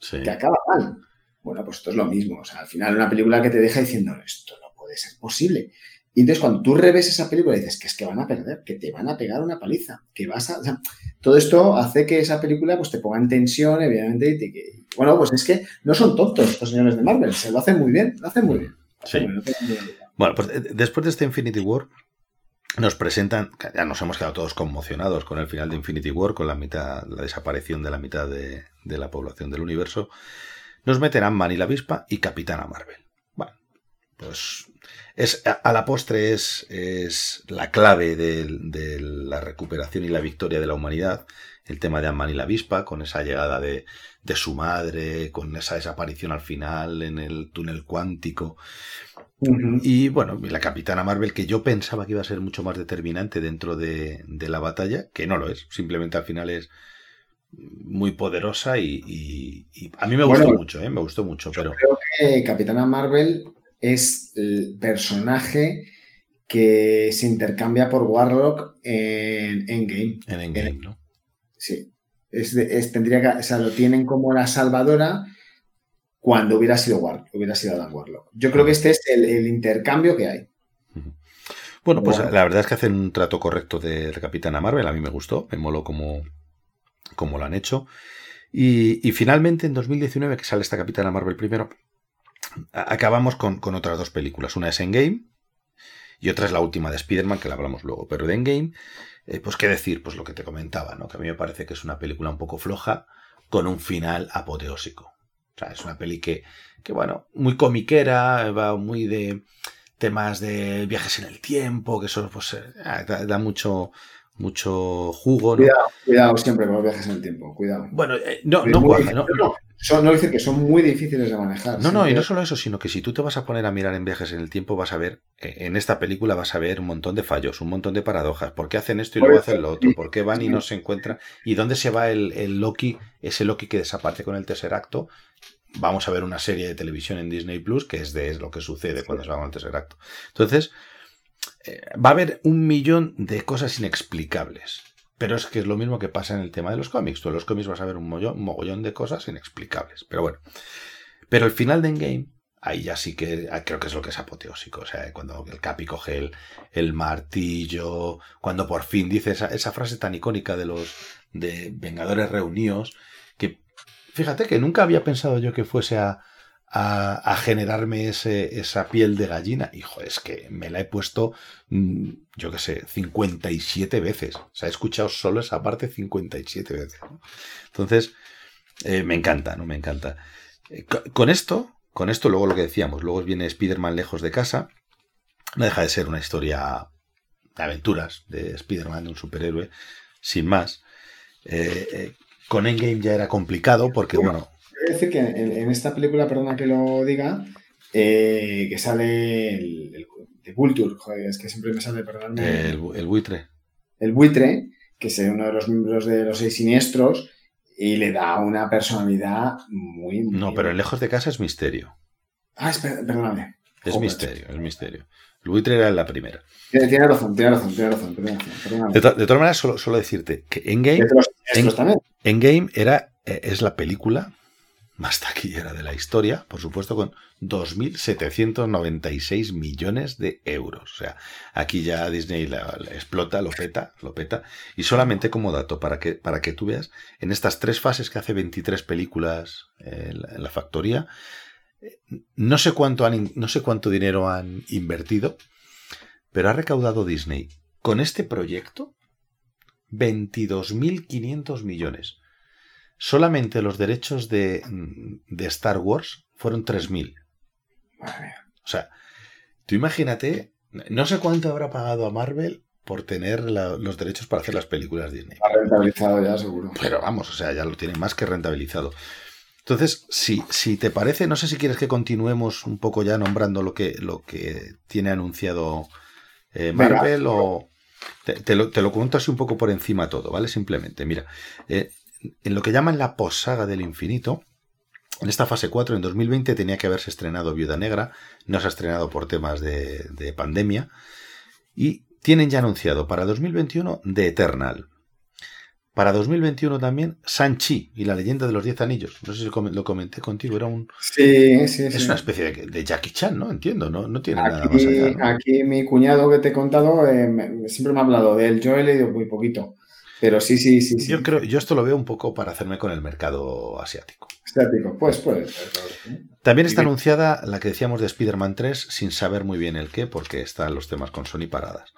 Sí. que acaba mal. Bueno, pues esto es lo mismo. O sea, al final una película que te deja diciendo, esto no puede ser posible. Y entonces cuando tú reves esa película dices que es que van a perder, que te van a pegar una paliza, que vas a... o sea, todo esto hace que esa película pues te ponga en tensión, evidentemente, y te- que- bueno, pues es que no son tontos estos señores de Marvel, se lo hacen muy bien, lo hacen muy bien. Sí. Bueno, pues eh, después de este Infinity War, nos presentan, ya nos hemos quedado todos conmocionados con el final de Infinity War, con la mitad, la desaparición de la mitad de, de la población del universo. Nos meten Ant-Man y la avispa y Capitana Marvel. Bueno, pues es, a, a la postre es, es la clave de, de la recuperación y la victoria de la humanidad. El tema de Ant-Man y la avispa, con esa llegada de, de su madre, con esa desaparición al final en el túnel cuántico. Y bueno, la Capitana Marvel, que yo pensaba que iba a ser mucho más determinante dentro de, de la batalla, que no lo es. Simplemente al final es muy poderosa y, y- y a mí me gustó Bueno, mucho, ¿eh? Me gustó mucho, pero Creo que Capitana Marvel es el personaje que se intercambia por Warlock en Endgame. en Endgame, ¿no? Sí. Es de- es- tendría que, o sea, lo tienen como la salvadora cuando hubiera sido Warlock, hubiera sido Adam Warlock. Yo creo que este es el, el intercambio que hay. Bueno, pues Bueno. la verdad es que hacen un trato correcto de la Capitana Marvel, a mí me gustó, me moló como, como lo han hecho. Y, y finalmente en 2019, que sale esta Capitana Marvel primero, acabamos con, con otras dos películas. Una es Endgame y otra es la última de Spider-Man, que la hablamos luego. Pero de Endgame, eh, pues qué decir, pues lo que te comentaba, ¿no? Que a mí me parece que es una película un poco floja, con un final apoteósico. O sea, es una peli que, que bueno, muy comiquera, va muy de temas de viajes en el tiempo, que eso pues eh, da, da mucho, mucho jugo, ¿no? Cuidado, cuidado siempre con los viajes en el tiempo, cuidado. Bueno, eh, no, Es no ¿no? no, son, no decir que son muy difíciles de manejar. No, no, y no solo eso, sino que si tú te vas a poner a mirar en viajes en el tiempo, vas a ver, eh, en esta película vas a ver un montón de fallos, un montón de paradojas. ¿Por qué hacen esto y luego hacen lo otro? ¿Por qué van y no se encuentran? ¿Y dónde se va el, el Loki, ese Loki que desaparece con el tercer acto? Vamos a ver una serie de televisión en Disney Plus que es de lo que sucede cuando se va con el tercer acto. Entonces, va a haber un millón de cosas inexplicables. Pero es que es lo mismo que pasa en el tema de los cómics. Tú en los cómics vas a ver un mogollón de cosas inexplicables. Pero bueno. Pero el final de Endgame, ahí ya sí que ah, creo que es lo que es apoteósico. O sea, cuando el Capi coge el, el martillo, cuando por fin dice esa, esa frase tan icónica de los de Vengadores reunidos, que fíjate que nunca había pensado yo que fuese a, a, a generarme ese, esa piel de gallina. Hijo, es que me la he puesto, mm, yo qué sé, 57 veces. O sea, he escuchado solo esa parte 57 veces. ¿no? Entonces, eh, me encanta, ¿no? Me encanta. Eh, co- Con esto, con esto, luego lo que decíamos, luego viene Spider-Man lejos de casa. No deja de ser una historia de aventuras de Spider-Man, de un superhéroe, sin más. Eh, eh, con Endgame ya era complicado porque, bueno, decir que en, en esta película, perdona que lo diga, eh, que sale el, el, de Vulture, joder, es que siempre me sale, perdonadme, el, el buitre. el buitre, que es uno de los miembros de los seis siniestros, y le da una personalidad muy... muy- No, pero en lejos de casa es misterio. Ah, espera, perdóname. Es Joder. misterio, es misterio. El buitre era la primera. Tiene, tiene razón, tiene razón, tiene razón, perdóname, perdóname. De, to- de todas maneras, solo, solo decirte que Endgame, Es de. Endgame era, eh, es la película más taquillera de la historia, por supuesto, con 2.796 millones de euros. O sea, aquí ya Disney la, explota, lo peta, lo peta. Y solamente como dato, para que, para que tú veas, en estas tres fases que hace 23 películas eh, en, la, factoría, eh, no sé, cuánto han, no sé cuánto dinero han invertido, pero ha recaudado Disney con este proyecto 22.500 millones. Solamente los derechos de, de Star Wars fueron 3.000. Madre mía. O sea, tú imagínate, no sé cuánto habrá pagado a Marvel por tener la- los derechos para hacer las películas Disney. Está rentabilizado ya, seguro. Pero vamos, o sea, ya lo tienen más que rentabilizado. Entonces, si, si te parece, no sé si quieres que continuemos un poco ya nombrando lo que, lo que tiene anunciado eh, Venga. Marvel o... Te, te lo, te lo cuento así un poco por encima todo, ¿vale? Simplemente, mira, eh, en lo que llaman la possaga del infinito, en esta fase 4, en 2020, tenía que haberse estrenado Viuda Negra, no se ha estrenado por temas de, de pandemia, y tienen ya anunciado para 2021 The Eternal. Para 2021 también Sanchi y la leyenda de los Diez Anillos. No sé si lo comenté contigo, era un, Sí, sí, es sí. una especie de, de Jackie Chan, ¿no? Entiendo, no, no tiene nada más allá. Aquí, ¿no? aquí mi cuñado que te he contado eh, siempre me ha hablado de él. Yo he leído muy poquito. Pero sí, sí, sí. sí. Yo creo, yo esto lo veo un poco para hacerme con el mercado asiático. Estático. Pues puede ser. claro, sí. También está anunciada la que decíamos de Spider-Man 3 sin saber muy bien el qué, porque están los temas con Sony paradas.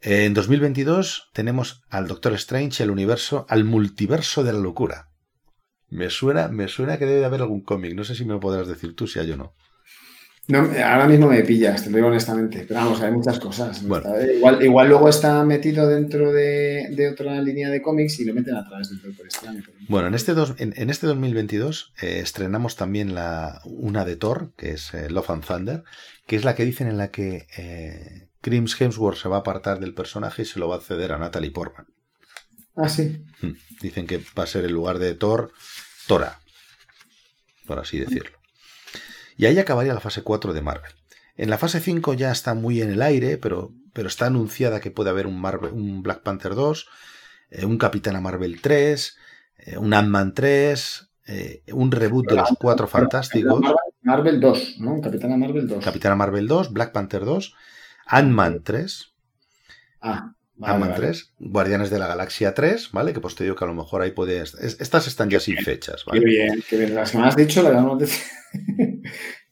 En 2022 tenemos al Doctor Strange, el universo, al multiverso de la locura. Me suena, me suena que debe de haber algún cómic. No sé si me lo podrás decir tú, si hay o no. No, ahora mismo me pillas, te lo digo honestamente. Pero vamos, hay muchas cosas. Bueno. Igual, igual luego está metido dentro de, de otra línea de cómics y lo meten a través del Doctor Strange. pero- Bueno, en este, dos- en, en este 2022 eh, estrenamos también la, una de Thor, que es eh, Love and Thunder, que es la que dicen en la que eh, Crims Hemsworth se va a apartar del personaje y se lo va a ceder a Natalie Portman. Ah, sí. Hmm. Dicen que va a ser el lugar de Thor, Tora, por así decirlo. Y ahí acabaría la fase 4 de Marvel. En la fase 5 ya está muy en el aire, pero, pero está anunciada que puede haber un, Marvel, un Black Panther 2, eh, un Capitana Marvel 3, eh, un Ant-Man 3, eh, un reboot de los Cuatro Fantásticos, Marvel, Marvel 2, ¿no? Capitana Marvel 2. Capitana Marvel 2, Black Panther 2, Ant-Man 3, ah, vale, Ant-Man vale. 3, Guardianes de la Galaxia 3, ¿vale? Que pues te digo que a lo mejor ahí puedes... es- Estas están ya sin fechas, Qué ¿vale? bien, qué bien. Las que me has dicho, las vamos a decir.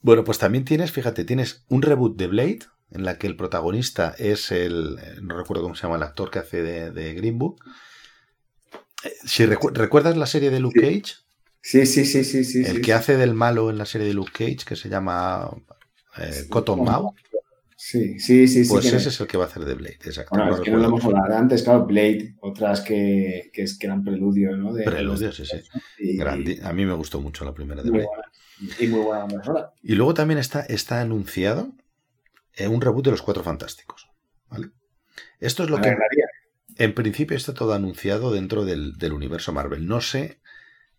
Bueno, pues también tienes, fíjate, tienes un reboot de Blade, en la que el protagonista es el, no recuerdo cómo se llama el actor que hace de, de Green Book. Eh, Si recu- recuerdas la serie de Luke Sí. Cage, Sí, sí, sí, sí, sí. el sí, que sí. hace del malo en la serie de Luke Cage, que se llama eh, Cotton Mouth, Sí, sí, sí. sí, pues ese es el que va a hacer de Blade, exacto. Bueno, no es que no lo hemos hablado de antes, claro, Blade, otras que, que, es, que eran preludio, ¿no? De, Preludio, sí, sí. Y, Grandi- A mí me gustó mucho la primera de Blade. Y muy buena banda sonora. Y luego también está, está anunciado eh, un reboot de los Cuatro Fantásticos. ¿vale? Esto es lo Me que. En principio está todo anunciado dentro del, del universo Marvel. No sé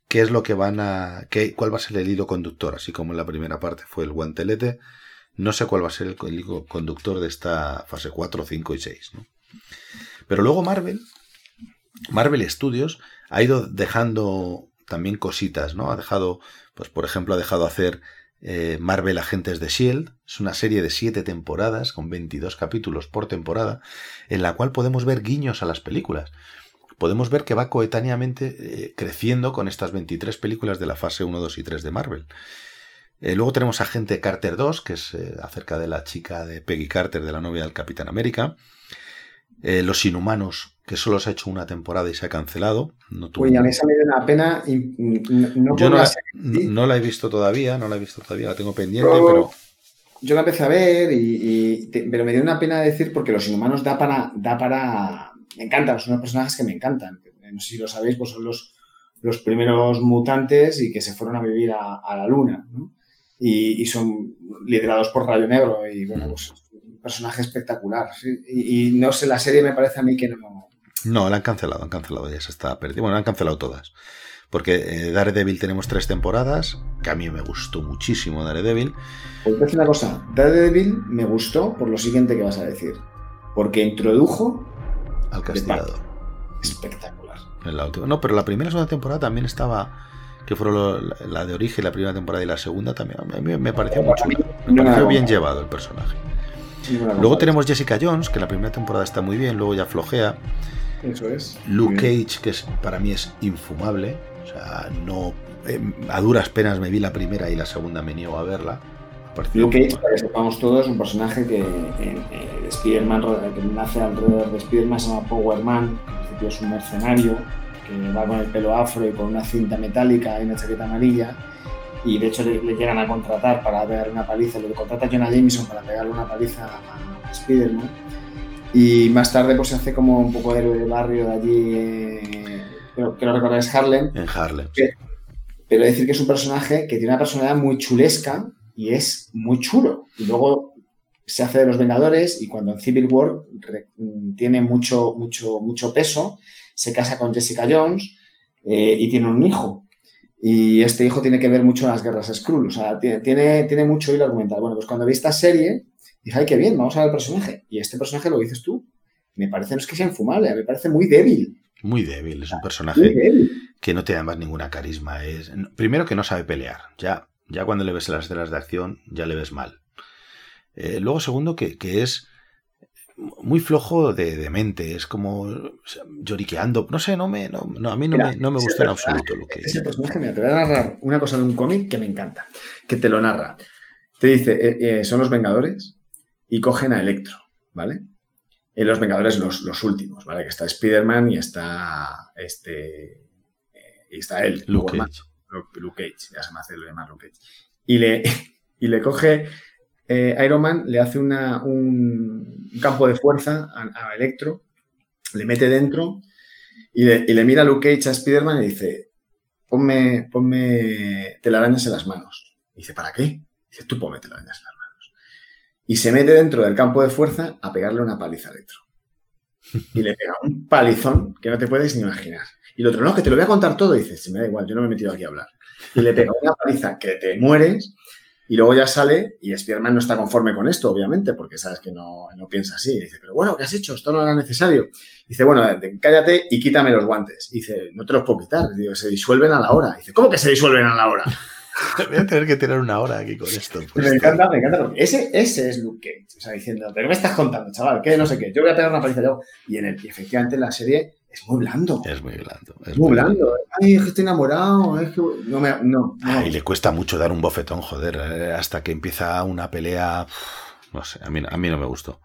qué es lo que van a. Qué, cuál va a ser el hilo conductor, así como en la primera parte fue el guantelete. No sé cuál va a ser el, el hilo conductor de esta fase 4, 5 y 6. ¿no? Pero luego Marvel, Marvel Studios, ha ido dejando también cositas, ¿no? Ha dejado, pues por ejemplo, ha dejado hacer eh, Marvel Agentes de Shield. Es una serie de 7 temporadas, con 22 capítulos por temporada, en la cual podemos ver guiños a las películas. Podemos ver que va coetáneamente eh, creciendo con estas 23 películas de la fase 1, 2 y 3 de Marvel. Eh, luego tenemos Agente Carter 2, que es acerca de la chica de Peggy Carter, de la novia del Capitán América. Eh, Los Inhumanos, que solo se ha hecho una temporada y se ha cancelado. No tuvo- Uy, a mí esa me dio una pena. y, mm, no, Yo no la no he visto todavía, no la he visto todavía, la tengo pendiente, pero Yo la empecé a ver, y, y te- pero me dio una pena decir porque los inhumanos da para. Da para me encantan, son unos personajes que me encantan. No sé si lo sabéis, pues son los, los primeros mutantes y que se fueron a vivir a, a la luna. ¿no? Y, y son liderados por Rayo Negro. Y bueno, pues un personaje espectacular. Y, y no sé, la serie me parece a mí que no. no, la han cancelado, han cancelado, ya se está perdiendo. Bueno, la han cancelado todas. Porque eh, Daredevil tenemos tres temporadas, que a mí me gustó muchísimo Daredevil. Pues decir una cosa, Daredevil me gustó por lo siguiente que vas a decir. Porque introdujo al castigador. espectacular. En la última. No, pero la primera y segunda temporada también estaba. Que fueron lo- la, la de origen, la primera temporada y la segunda también. A mí me pareció muy chula. Me pareció bien llevado el personaje. Luego tenemos Jessica Jones, que la primera temporada está muy bien, luego ya flojea. Eso es. Luke. Cage, que es, para mí es infumable. O sea, no. eh, a duras penas me vi la primera y la segunda me niego a verla. Luke Cage, para que sepamos todos, un personaje que en, en Spider-Man, que nace alrededor de Spider-Man, se llama Power Man. Principio es un mercenario que va con el pelo afro y con una cinta metálica y una chaqueta amarilla. Y de hecho le, le llegan a contratar para pegar una paliza. Le contrata Jonah Jameson para pegarle una paliza a Spider-Man. Y más tarde pues se hace como un poco héroe de barrio de allí. eh, creo que lo recordáis Harlem. En Harlem. Sí. pero decir que es un personaje que tiene una personalidad muy chulesca y es muy chulo. Y luego se hace de los Vengadores y cuando en Civil War re- mm, tiene mucho, mucho, mucho peso, se casa con Jessica Jones eh, y tiene un hijo. Y este hijo tiene que ver mucho en las guerras Skrull. O sea, tiene, tiene, mucho hilo argumental. Bueno, pues cuando vi esta serie, dije, ay, qué bien, vamos a ver el personaje. Y este personaje lo dices tú. Me parece, no es que sea infumable, me parece muy débil. Muy débil, es un personaje que no tiene además ninguna carisma. Es, primero que no sabe pelear. Ya, ya cuando le ves en las escenas de acción, ya le ves mal. Eh, luego, segundo, que, que es muy flojo de, de mente. Es como o sea, lloriqueando. No sé, no me, no, no, a mí no Mira, me, no me ese gustó en absoluto lo que Ese personaje, mira, te voy a narrar una cosa de un cómic que me encanta, que te lo narra. Te dice, eh, eh, son los Vengadores y cogen a Electro, ¿vale? En los Vengadores los, los últimos, ¿vale? Que está Spider-Man y está este eh, y está él, Luke. Cage. Luke, Luke Cage, ya se me hace lo llamar Luke Cage. Y le, *laughs* y le coge eh, Iron Man, le hace un, campo de fuerza a, Electro, le mete dentro y le, y mira a Luke Cage a Spider-Man y dice, ponme, telarañas en las manos. Y dice, ¿para qué? Dice, tú ponme telarañas en las manos. Y se mete dentro del campo de fuerza a pegarle una paliza a Electro. Y le pega un palizón que no te puedes ni imaginar. Y el otro, no, que te lo voy a contar todo. Y dice, si me da igual, yo no me he metido aquí a hablar. Y le pega una paliza que te mueres. Y luego ya sale y Spider-Man no está conforme con esto, obviamente, porque sabes que no, no piensa así. Y dice, pero bueno, ¿qué has hecho? Esto no era necesario. Dice, bueno, cállate y quítame los guantes. Y dice, no te los puedo quitar. Digo, se disuelven a la hora. Dice, ¿cómo que se disuelven a la hora? *laughs* Voy a tener que tirar una hora aquí con esto. pues. me encanta, me encanta. Porque ese, ese es Luke Cage. O sea, diciendo, ¿pero qué me estás contando, chaval? ¿Qué? No sé qué. Yo voy a pegar una paliza yo. Y, en el, y efectivamente en la serie es muy blando. Es muy blando. Es muy blando. Ay, es que estoy enamorado. Es que... No, me, no, no. Ay, le cuesta mucho dar un bofetón, joder, eh, hasta que empieza una pelea. uf, No sé, a mí, a mí no me gustó.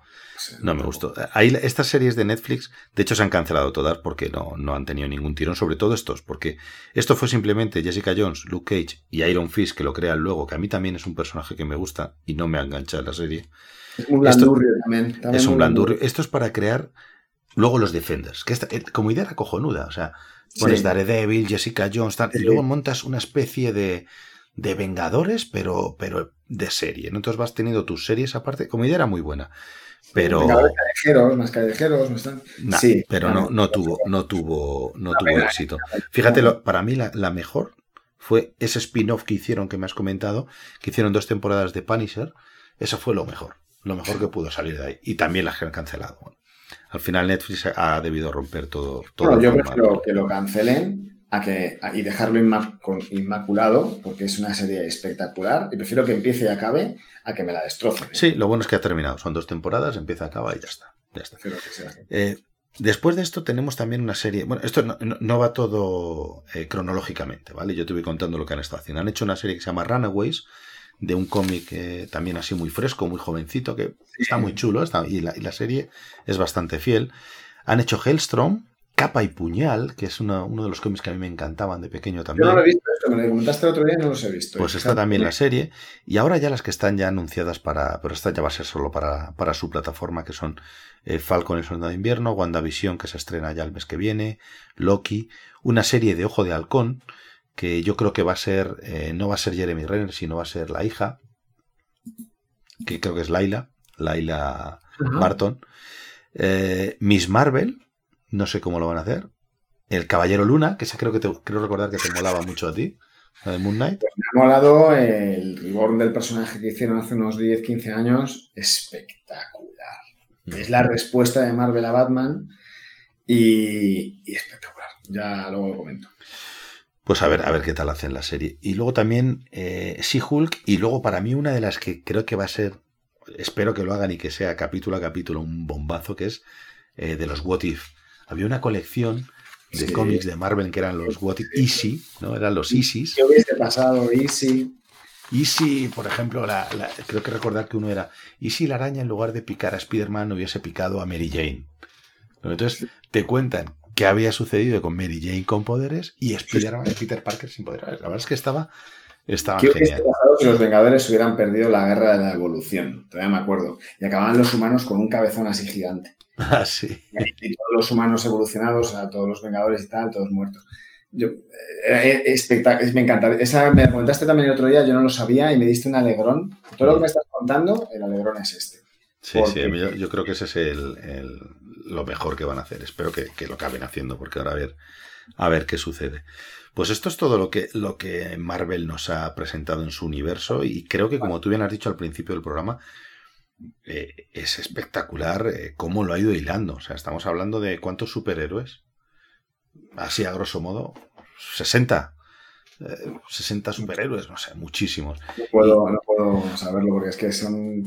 No me gustó. Ahí, estas series de Netflix, de hecho, se han cancelado todas porque no, no han tenido ningún tirón, sobre todo estos, porque esto fue simplemente Jessica Jones, Luke Cage y Iron Fist, que lo crean luego, que a mí también es un personaje que me gusta y no me ha enganchado la serie. Es un blandurrio también, también. Es un blandurrio. Esto es para crear luego los Defenders, que esta, eh, como idea era cojonuda. O sea, pones Sí. Daredevil, Jessica Jones, tal, y luego montas una especie de, de Vengadores, pero, pero de serie. ¿no? Entonces vas teniendo tus series aparte. Como idea era muy buena. Pero, Vengadores callejeros, más callejeros, no están. nah, Sí, pero claro. no, no tuvo, no tuvo, no tuvo pena. éxito. Fíjate, lo- para mí la, la mejor fue ese spin-off que hicieron, que me has comentado, que hicieron dos temporadas de Punisher. Eso fue lo mejor, lo mejor que pudo salir de ahí. Y también las que han cancelado. Bueno, al final Netflix ha debido romper todo. todo Bueno, yo prefiero que lo cancelen a que, a- y dejarlo inma- con- inmaculado, porque es una serie espectacular, y prefiero que empiece y acabe a que me la destrocen. Sí, lo bueno es que ha terminado. Son dos temporadas, empieza, acaba y ya está. Ya está. Eh, después de esto tenemos también una serie. Bueno, esto no va todo eh, cronológicamente, ¿vale? Yo te voy contando lo que han estado haciendo. Han hecho una serie que se llama Runaways, de un cómic eh, también así muy fresco, muy jovencito, que está muy chulo está- y, la, y la serie es bastante fiel. Han hecho Hellstrom, Capa y Puñal, que es una- uno de los cómics que a mí me encantaban de pequeño Yo también. no lo he visto esto, me lo comentaste el otro día y no los he visto. Pues está también la serie. Y ahora ya las que están ya anunciadas para. Pero esta ya va a ser solo para, para su plataforma, que son eh, Falcon el Soldado de Invierno, WandaVision, que se estrena ya el mes que viene, Loki, una serie de Ojo de Halcón, que yo creo que va a ser. eh, no va a ser Jeremy Renner, sino va a ser la hija, que creo que es Laila, Laila. Barton. Eh, Miss Marvel, no sé cómo lo van a hacer. El Caballero Luna, que esa creo que te, creo recordar que te molaba mucho a ti. La de Moon Knight. Me ha molado el reborn del personaje que hicieron hace unos 10-15 años. Espectacular. Es la respuesta de Marvel a Batman y, y espectacular. Ya luego lo comento. Pues a ver, a ver qué tal hacen la serie. Y luego también eh, She-Hulk. Y luego para mí una de las que creo que va a ser, espero que lo hagan y que sea capítulo a capítulo un bombazo, que es eh, de los What If. Había una colección de Sí. cómics de Marvel que eran los What If Easy, ¿no? Eran los Easys. ¿Qué hubiese pasado, Easy? Easy, por ejemplo, la- la- creo que recordar que uno era Easy la araña en lugar de picar a Spider-Man hubiese picado a Mary Jane. Entonces te cuentan qué había sucedido con Mary Jane con poderes y Spider-Man y Peter Parker sin poderes. La verdad es que estaba, estaba ¿Qué hubiese genial. pasado si los Vengadores hubieran perdido la guerra de la evolución? Todavía me acuerdo. Y acababan los humanos con un cabezón así gigante. *laughs* Ah, sí. Y todos los humanos evolucionados, a todos los Vengadores y tal, todos muertos. Yo, eh, espectac- es- me encanta. Esa me la comentaste también el otro día, yo no lo sabía y me diste un alegrón. Todo lo que me estás contando, el alegrón es este. Sí, Porque- sí, yo, yo creo que ese es el, el- lo mejor que van a hacer. Espero que, que lo acaben haciendo, porque ahora a ver, a ver qué sucede. Pues esto es todo lo que, lo que Marvel nos ha presentado en su universo y creo que, como tú bien has dicho al principio del programa, eh, es espectacular eh, cómo lo ha ido hilando. O sea, estamos hablando de cuántos superhéroes, así a grosso modo, 60. eh, 60 superhéroes, no sé, muchísimos. No puedo, no puedo saberlo porque es que son.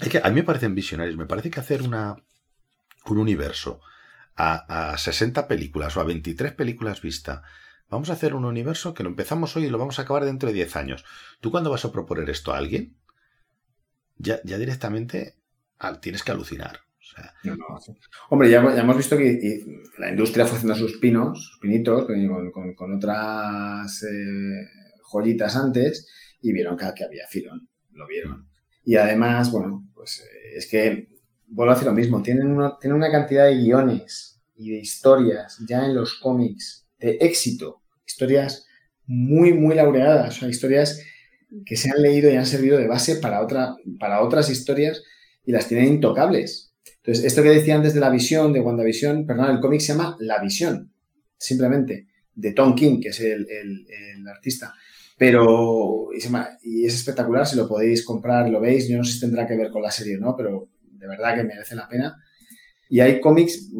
Es que a mí me parecen visionarios. Me parece que hacer una, un universo a, a 60 películas o a 23 películas vista. Vamos a hacer un universo que lo empezamos hoy y lo vamos a acabar dentro de 10 años. ¿Tú cuando vas a proponer esto a alguien? Ya, ya directamente al- tienes que alucinar. O sea, no, no, sí. Hombre, ya, ya hemos visto que y la industria fue haciendo sus pinos, sus pinitos, con, con- con otras eh, joyitas antes y vieron que, que había filón. Lo vieron. Y además, bueno, pues eh, es que vuelvo a lo mismo. Tienen, una- tienen una cantidad de guiones y de historias ya en los cómics de éxito. Historias muy, muy laureadas. O historias que se han leído y han servido de base para, otra, para otras historias y las tienen intocables. Entonces, esto que decía antes de la visión, de WandaVision, perdón, el cómic se llama La Visión, simplemente, de Tom King, que es el, el- artista. Pero, y, y es espectacular, si lo podéis comprar, lo veis, yo no sé si tendrá que ver con la serie no, pero de verdad que merece la pena. Y hay cómics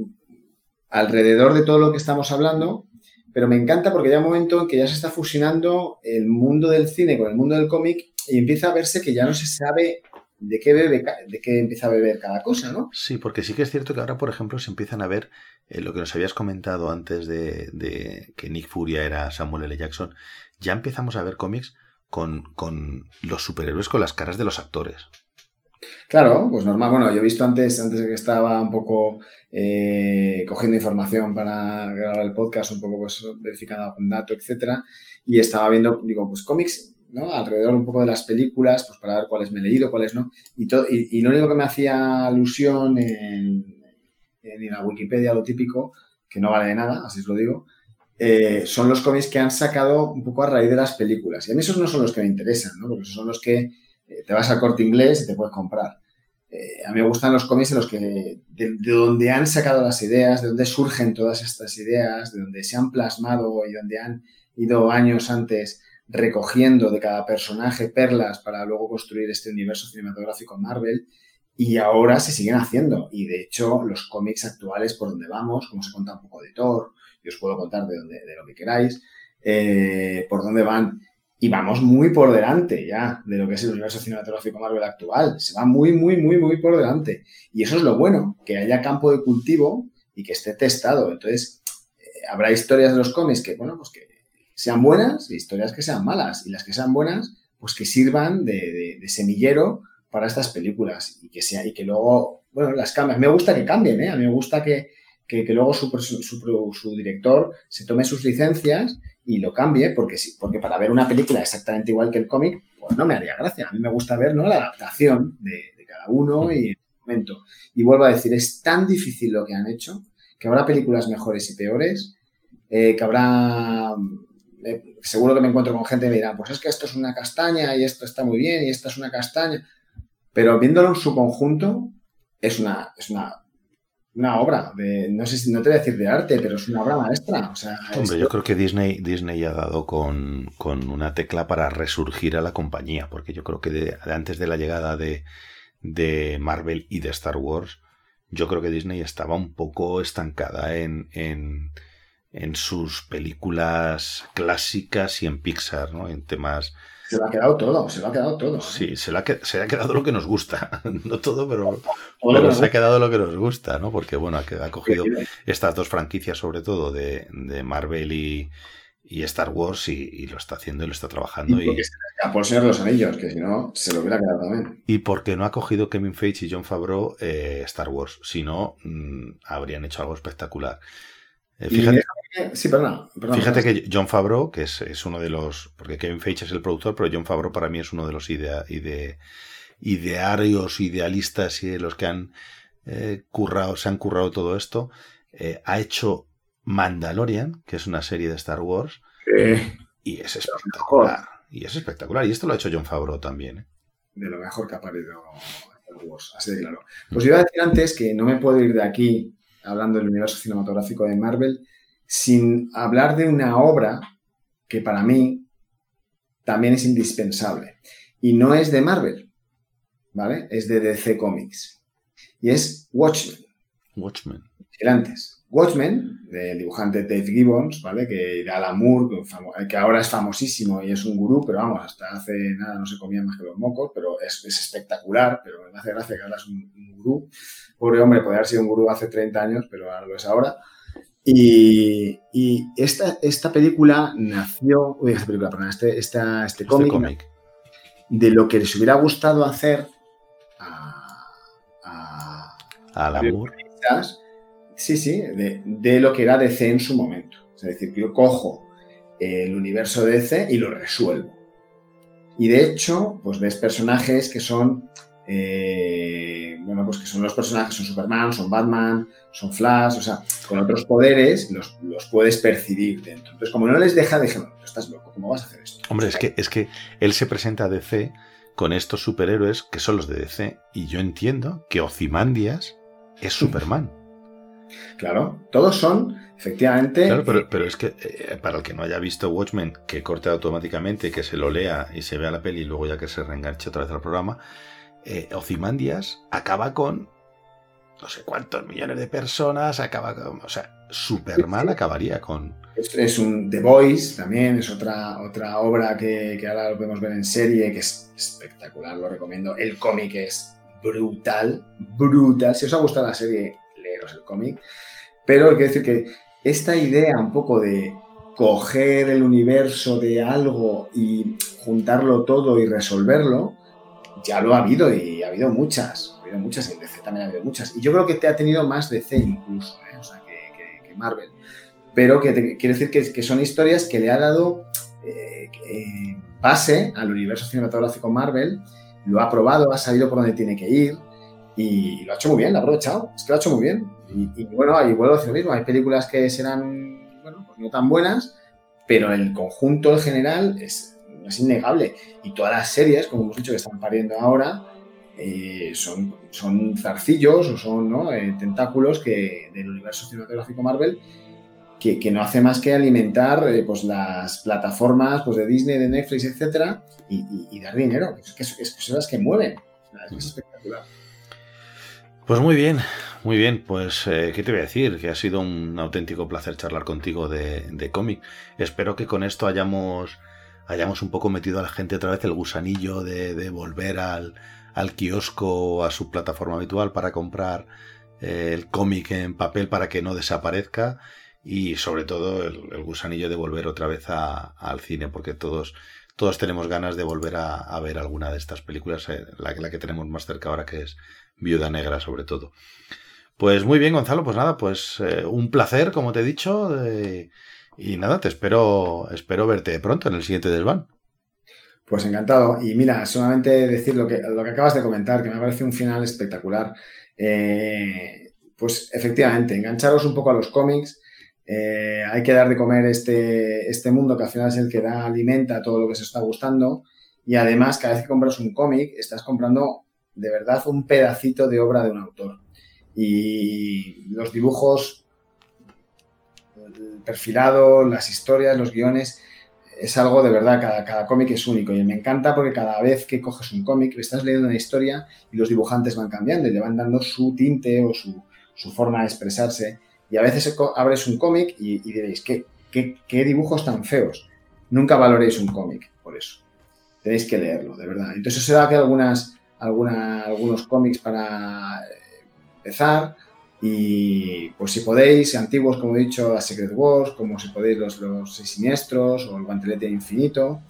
alrededor de todo lo que estamos hablando, pero me encanta porque ya hay un momento en que ya se está fusionando el mundo del cine con el mundo del cómic y empieza a verse que ya no se sabe de qué bebe, de qué empieza a beber cada cosa, ¿no? sí, porque sí que es cierto que ahora, por ejemplo, se empiezan a ver eh, lo que nos habías comentado antes de, de que Nick Furia era Samuel L. Jackson. Ya empezamos a ver cómics con, con los superhéroes con las caras de los actores. Claro, pues normal. Bueno, yo he visto antes, antes de que estaba un poco eh, cogiendo información para grabar el podcast, un poco pues verificando algún dato, etcétera, y estaba viendo, digo, pues cómics, ¿no? Alrededor un poco de las películas, pues para ver cuáles me he leído, cuáles no. Y, todo, y, lo único que me hacía alusión en, en la Wikipedia, lo típico, que no vale de nada, así os lo digo, eh, son los cómics que han sacado un poco a raíz de las películas. Y a mí esos no son los que me interesan, ¿no? Porque esos son los que eh, te vas al corte inglés y te puedes comprar. Eh, a mí me gustan los cómics los que, de, de donde han sacado las ideas, de donde surgen todas estas ideas, de donde se han plasmado y donde han ido años antes recogiendo de cada personaje perlas para luego construir este universo cinematográfico Marvel y ahora se siguen haciendo. Y de hecho, los cómics actuales por donde vamos, como se cuenta un poco de Thor, y os puedo contar de, donde, de lo que queráis, eh, por dónde van. Y vamos muy por delante ya de lo que es el universo cinematográfico Marvel actual. Se va muy, muy, muy, muy por delante. Y eso es lo bueno, que haya campo de cultivo y que esté testado. Entonces, eh, habrá historias de los cómics que, bueno, pues que sean buenas y historias que sean malas. Y las que sean buenas, pues que sirvan de, semillero para estas películas y que, sea, y que luego, bueno, las cambien. Me gusta que cambien, ¿eh? A mí me gusta que, que, que luego su, director se tome sus licencias y lo cambie, porque, porque para ver una película exactamente igual que el cómic, pues no me haría gracia. A mí me gusta ver ¿no? la adaptación de, cada uno y el momento. Y vuelvo a decir, es tan difícil lo que han hecho, que habrá películas mejores y peores, eh, que habrá... eh, seguro que me encuentro con gente y me dirán, pues es que esto es una castaña y esto está muy bien y esta es una castaña. Pero viéndolo en su conjunto, es una, una obra de, no sé si, no te voy a decir de arte, pero es una obra maestra. O sea, Hombre, yo creo que Disney, Disney ha dado con, con una tecla para resurgir a la compañía, porque yo creo que de antes de la llegada de, de Marvel y de Star Wars, yo creo que Disney estaba un poco estancada en, en, en sus películas clásicas y en Pixar, ¿no? En temas... se lo ha quedado todo, se lo ha quedado todo. ¿eh? Sí, se le ha, se ha quedado lo que nos gusta. *laughs* No todo, pero, lo se ha quedado lo que nos gusta, ¿no? Porque, bueno, ha, cogido estas dos franquicias, sobre todo de, de Marvel y, y Star Wars, y, y lo está haciendo y lo está trabajando. Y Y, se Señor de los Anillos, que si no, se lo hubiera quedado también. y porque no ha cogido Kevin Feige y John Favreau eh, Star Wars, si no, mm, habrían hecho algo espectacular. Eh, fíjate, Sí, perdona. perdona. fíjate que John Favreau, que es, es uno de los. Porque Kevin Feige es el productor, pero John Favreau para mí es uno de los idea, ide- idearios, idealistas y de los que han eh, currado, se han currado todo esto. eh, ha hecho Mandalorian, que es una serie de Star Wars, Eh, y es espectacular. Y es espectacular. Y esto lo ha hecho John Favreau también. ¿eh? de lo mejor que ha Star Wars, así de claro. Pues iba a decir antes que no me puedo ir de aquí hablando del universo cinematográfico de Marvel sin hablar de una obra que para mí también es indispensable. Y no es de Marvel, ¿vale? Es de DC Comics. Y es Watchmen. Watchmen. Vigilantes. Watchmen, del dibujante Dave Gibbons, ¿vale? Que de Alan Moore, que ahora es famosísimo y es un gurú, pero vamos, hasta hace nada no se comía más que los mocos, pero es, es espectacular, pero me hace gracia que ahora es un, un gurú. Pobre hombre, podría haber sido un gurú hace 30 años, pero ahora lo es ahora. Y, y esta, esta película nació, uy, esta película, perdón, este, esta- este Este cómic cómic. de lo que les hubiera gustado hacer a, a, Moore. quizás, sí, sí, de, de lo que era DC en su momento. Es decir, que yo cojo el universo de DC y lo resuelvo. Y de hecho, pues ves personajes que son, eh, bueno, pues que son los personajes, son Superman, son Batman, son Flash, o sea, con otros poderes los, los puedes percibir dentro. Entonces, como no les deja, dije, no, estás loco, ¿cómo vas a hacer esto? Hombre, es que, es que él se presenta a DC con estos superhéroes que son los de DC. Y yo entiendo que Ozymandias es Superman. Claro, todos son, efectivamente, Claro, eh, pero, pero es que eh, para el que no haya visto Watchmen, que corte automáticamente, que se lo lea y se vea la peli y luego ya que se reenganche otra vez al programa, eh, Ozymandias acaba con no sé cuántos millones de personas, acaba con, o sea, Superman acabaría con... Es, es un The Voice también, es otra, otra obra que, que ahora lo podemos ver en serie, que es espectacular, lo recomiendo. El cómic es brutal, brutal. Si os ha gustado la serie, leeros el cómic. Pero quiero decir que esta idea un poco de coger el universo de algo y juntarlo todo y resolverlo, ya lo ha habido y ha habido muchas. Ha habido muchas y en DC también ha habido muchas. Y yo creo que te ha tenido más DC incluso, ¿eh? o sea, que, Marvel pero que te- quiere decir que, son historias que le ha dado eh, eh, base al universo cinematográfico Marvel, lo ha probado, ha sabido por dónde tiene que ir y lo ha hecho muy bien, lo ha aprovechado, es que lo ha hecho muy bien. Y, y bueno, ahí vuelvo a decir lo mismo, hay películas que serán, bueno, pues no tan buenas, pero el conjunto en general es, es innegable. Y todas las series, como hemos dicho, que están pariendo ahora, eh, son, son zarcillos o son. Eh, tentáculos que, del universo cinematográfico Marvel que, que no hace más que alimentar eh, pues las plataformas pues, de Disney, de Netflix, etcétera, y, dar dinero. Es que, es son las que mueven. Es es espectacular. Pues muy bien, muy bien, pues ¿qué te voy a decir? Que ha sido un auténtico placer charlar contigo de cómic. Espero que con esto hayamos, hayamos un poco metido a la gente otra vez el gusanillo de, volver al, al kiosco o a su plataforma habitual para comprar eh, el cómic en papel para que no desaparezca y sobre todo el, gusanillo de volver otra vez al cine porque todos todos tenemos ganas de volver a, ver alguna de estas películas eh, la, que tenemos más cerca ahora que es Viuda Negra sobre todo. Pues muy bien Gonzalo pues nada pues eh, un placer como te he dicho y nada te espero espero verte pronto en el siguiente desván Pues encantado. Y mira, solamente decir lo que, lo que acabas de comentar, que me parece un final espectacular. Eh, pues efectivamente, engancharos un poco a los cómics. Eh, hay que dar de comer este, este mundo que al final es el que da, alimenta todo lo que se está gustando. Y además, cada vez que compras un cómic, estás comprando de verdad un pedacito de obra de un autor. Y los dibujos, perfilado, las historias, los guiones, es algo de verdad, cada, cada cómic es único y me encanta porque cada vez que coges un cómic, le estás leyendo una historia y los dibujantes van cambiando y le van dando su tinte o su, su forma de expresarse. Y a veces abres un cómic y, y diréis, ¿qué, qué, qué dibujos tan feos? Nunca valoréis un cómic por eso. Tenéis que leerlo, de verdad. Entonces dado aquí algunas, alguna- algunos cómics para eh, empezar. Y pues si podéis, antiguos como he dicho, a Secret Wars, como si podéis los, los Seis Siniestros o el Guantelete Infinito,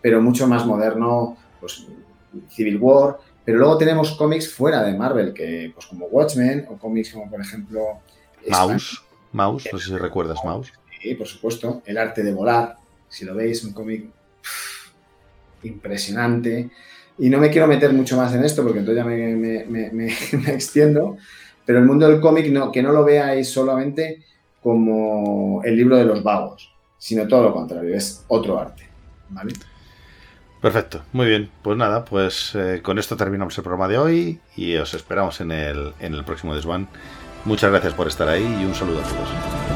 pero mucho más moderno, pues Civil War. Pero luego tenemos cómics fuera de Marvel, que pues como Watchmen o cómics como por ejemplo... Mouse Mouse no sé si recuerdas Mouse Sí, por supuesto. El arte de volar, si lo veis, un cómic impresionante. Y no me quiero meter mucho más en esto porque entonces ya me- me- me- me *laughs* extiendo. Pero el mundo del cómic, no, que no lo veáis solamente como el libro de los vagos, sino todo lo contrario, es otro arte. Perfecto, muy bien. Pues nada, pues eh, con esto terminamos el programa de hoy y os esperamos en el, en el próximo Desvan. Muchas gracias por estar ahí y un saludo a todos.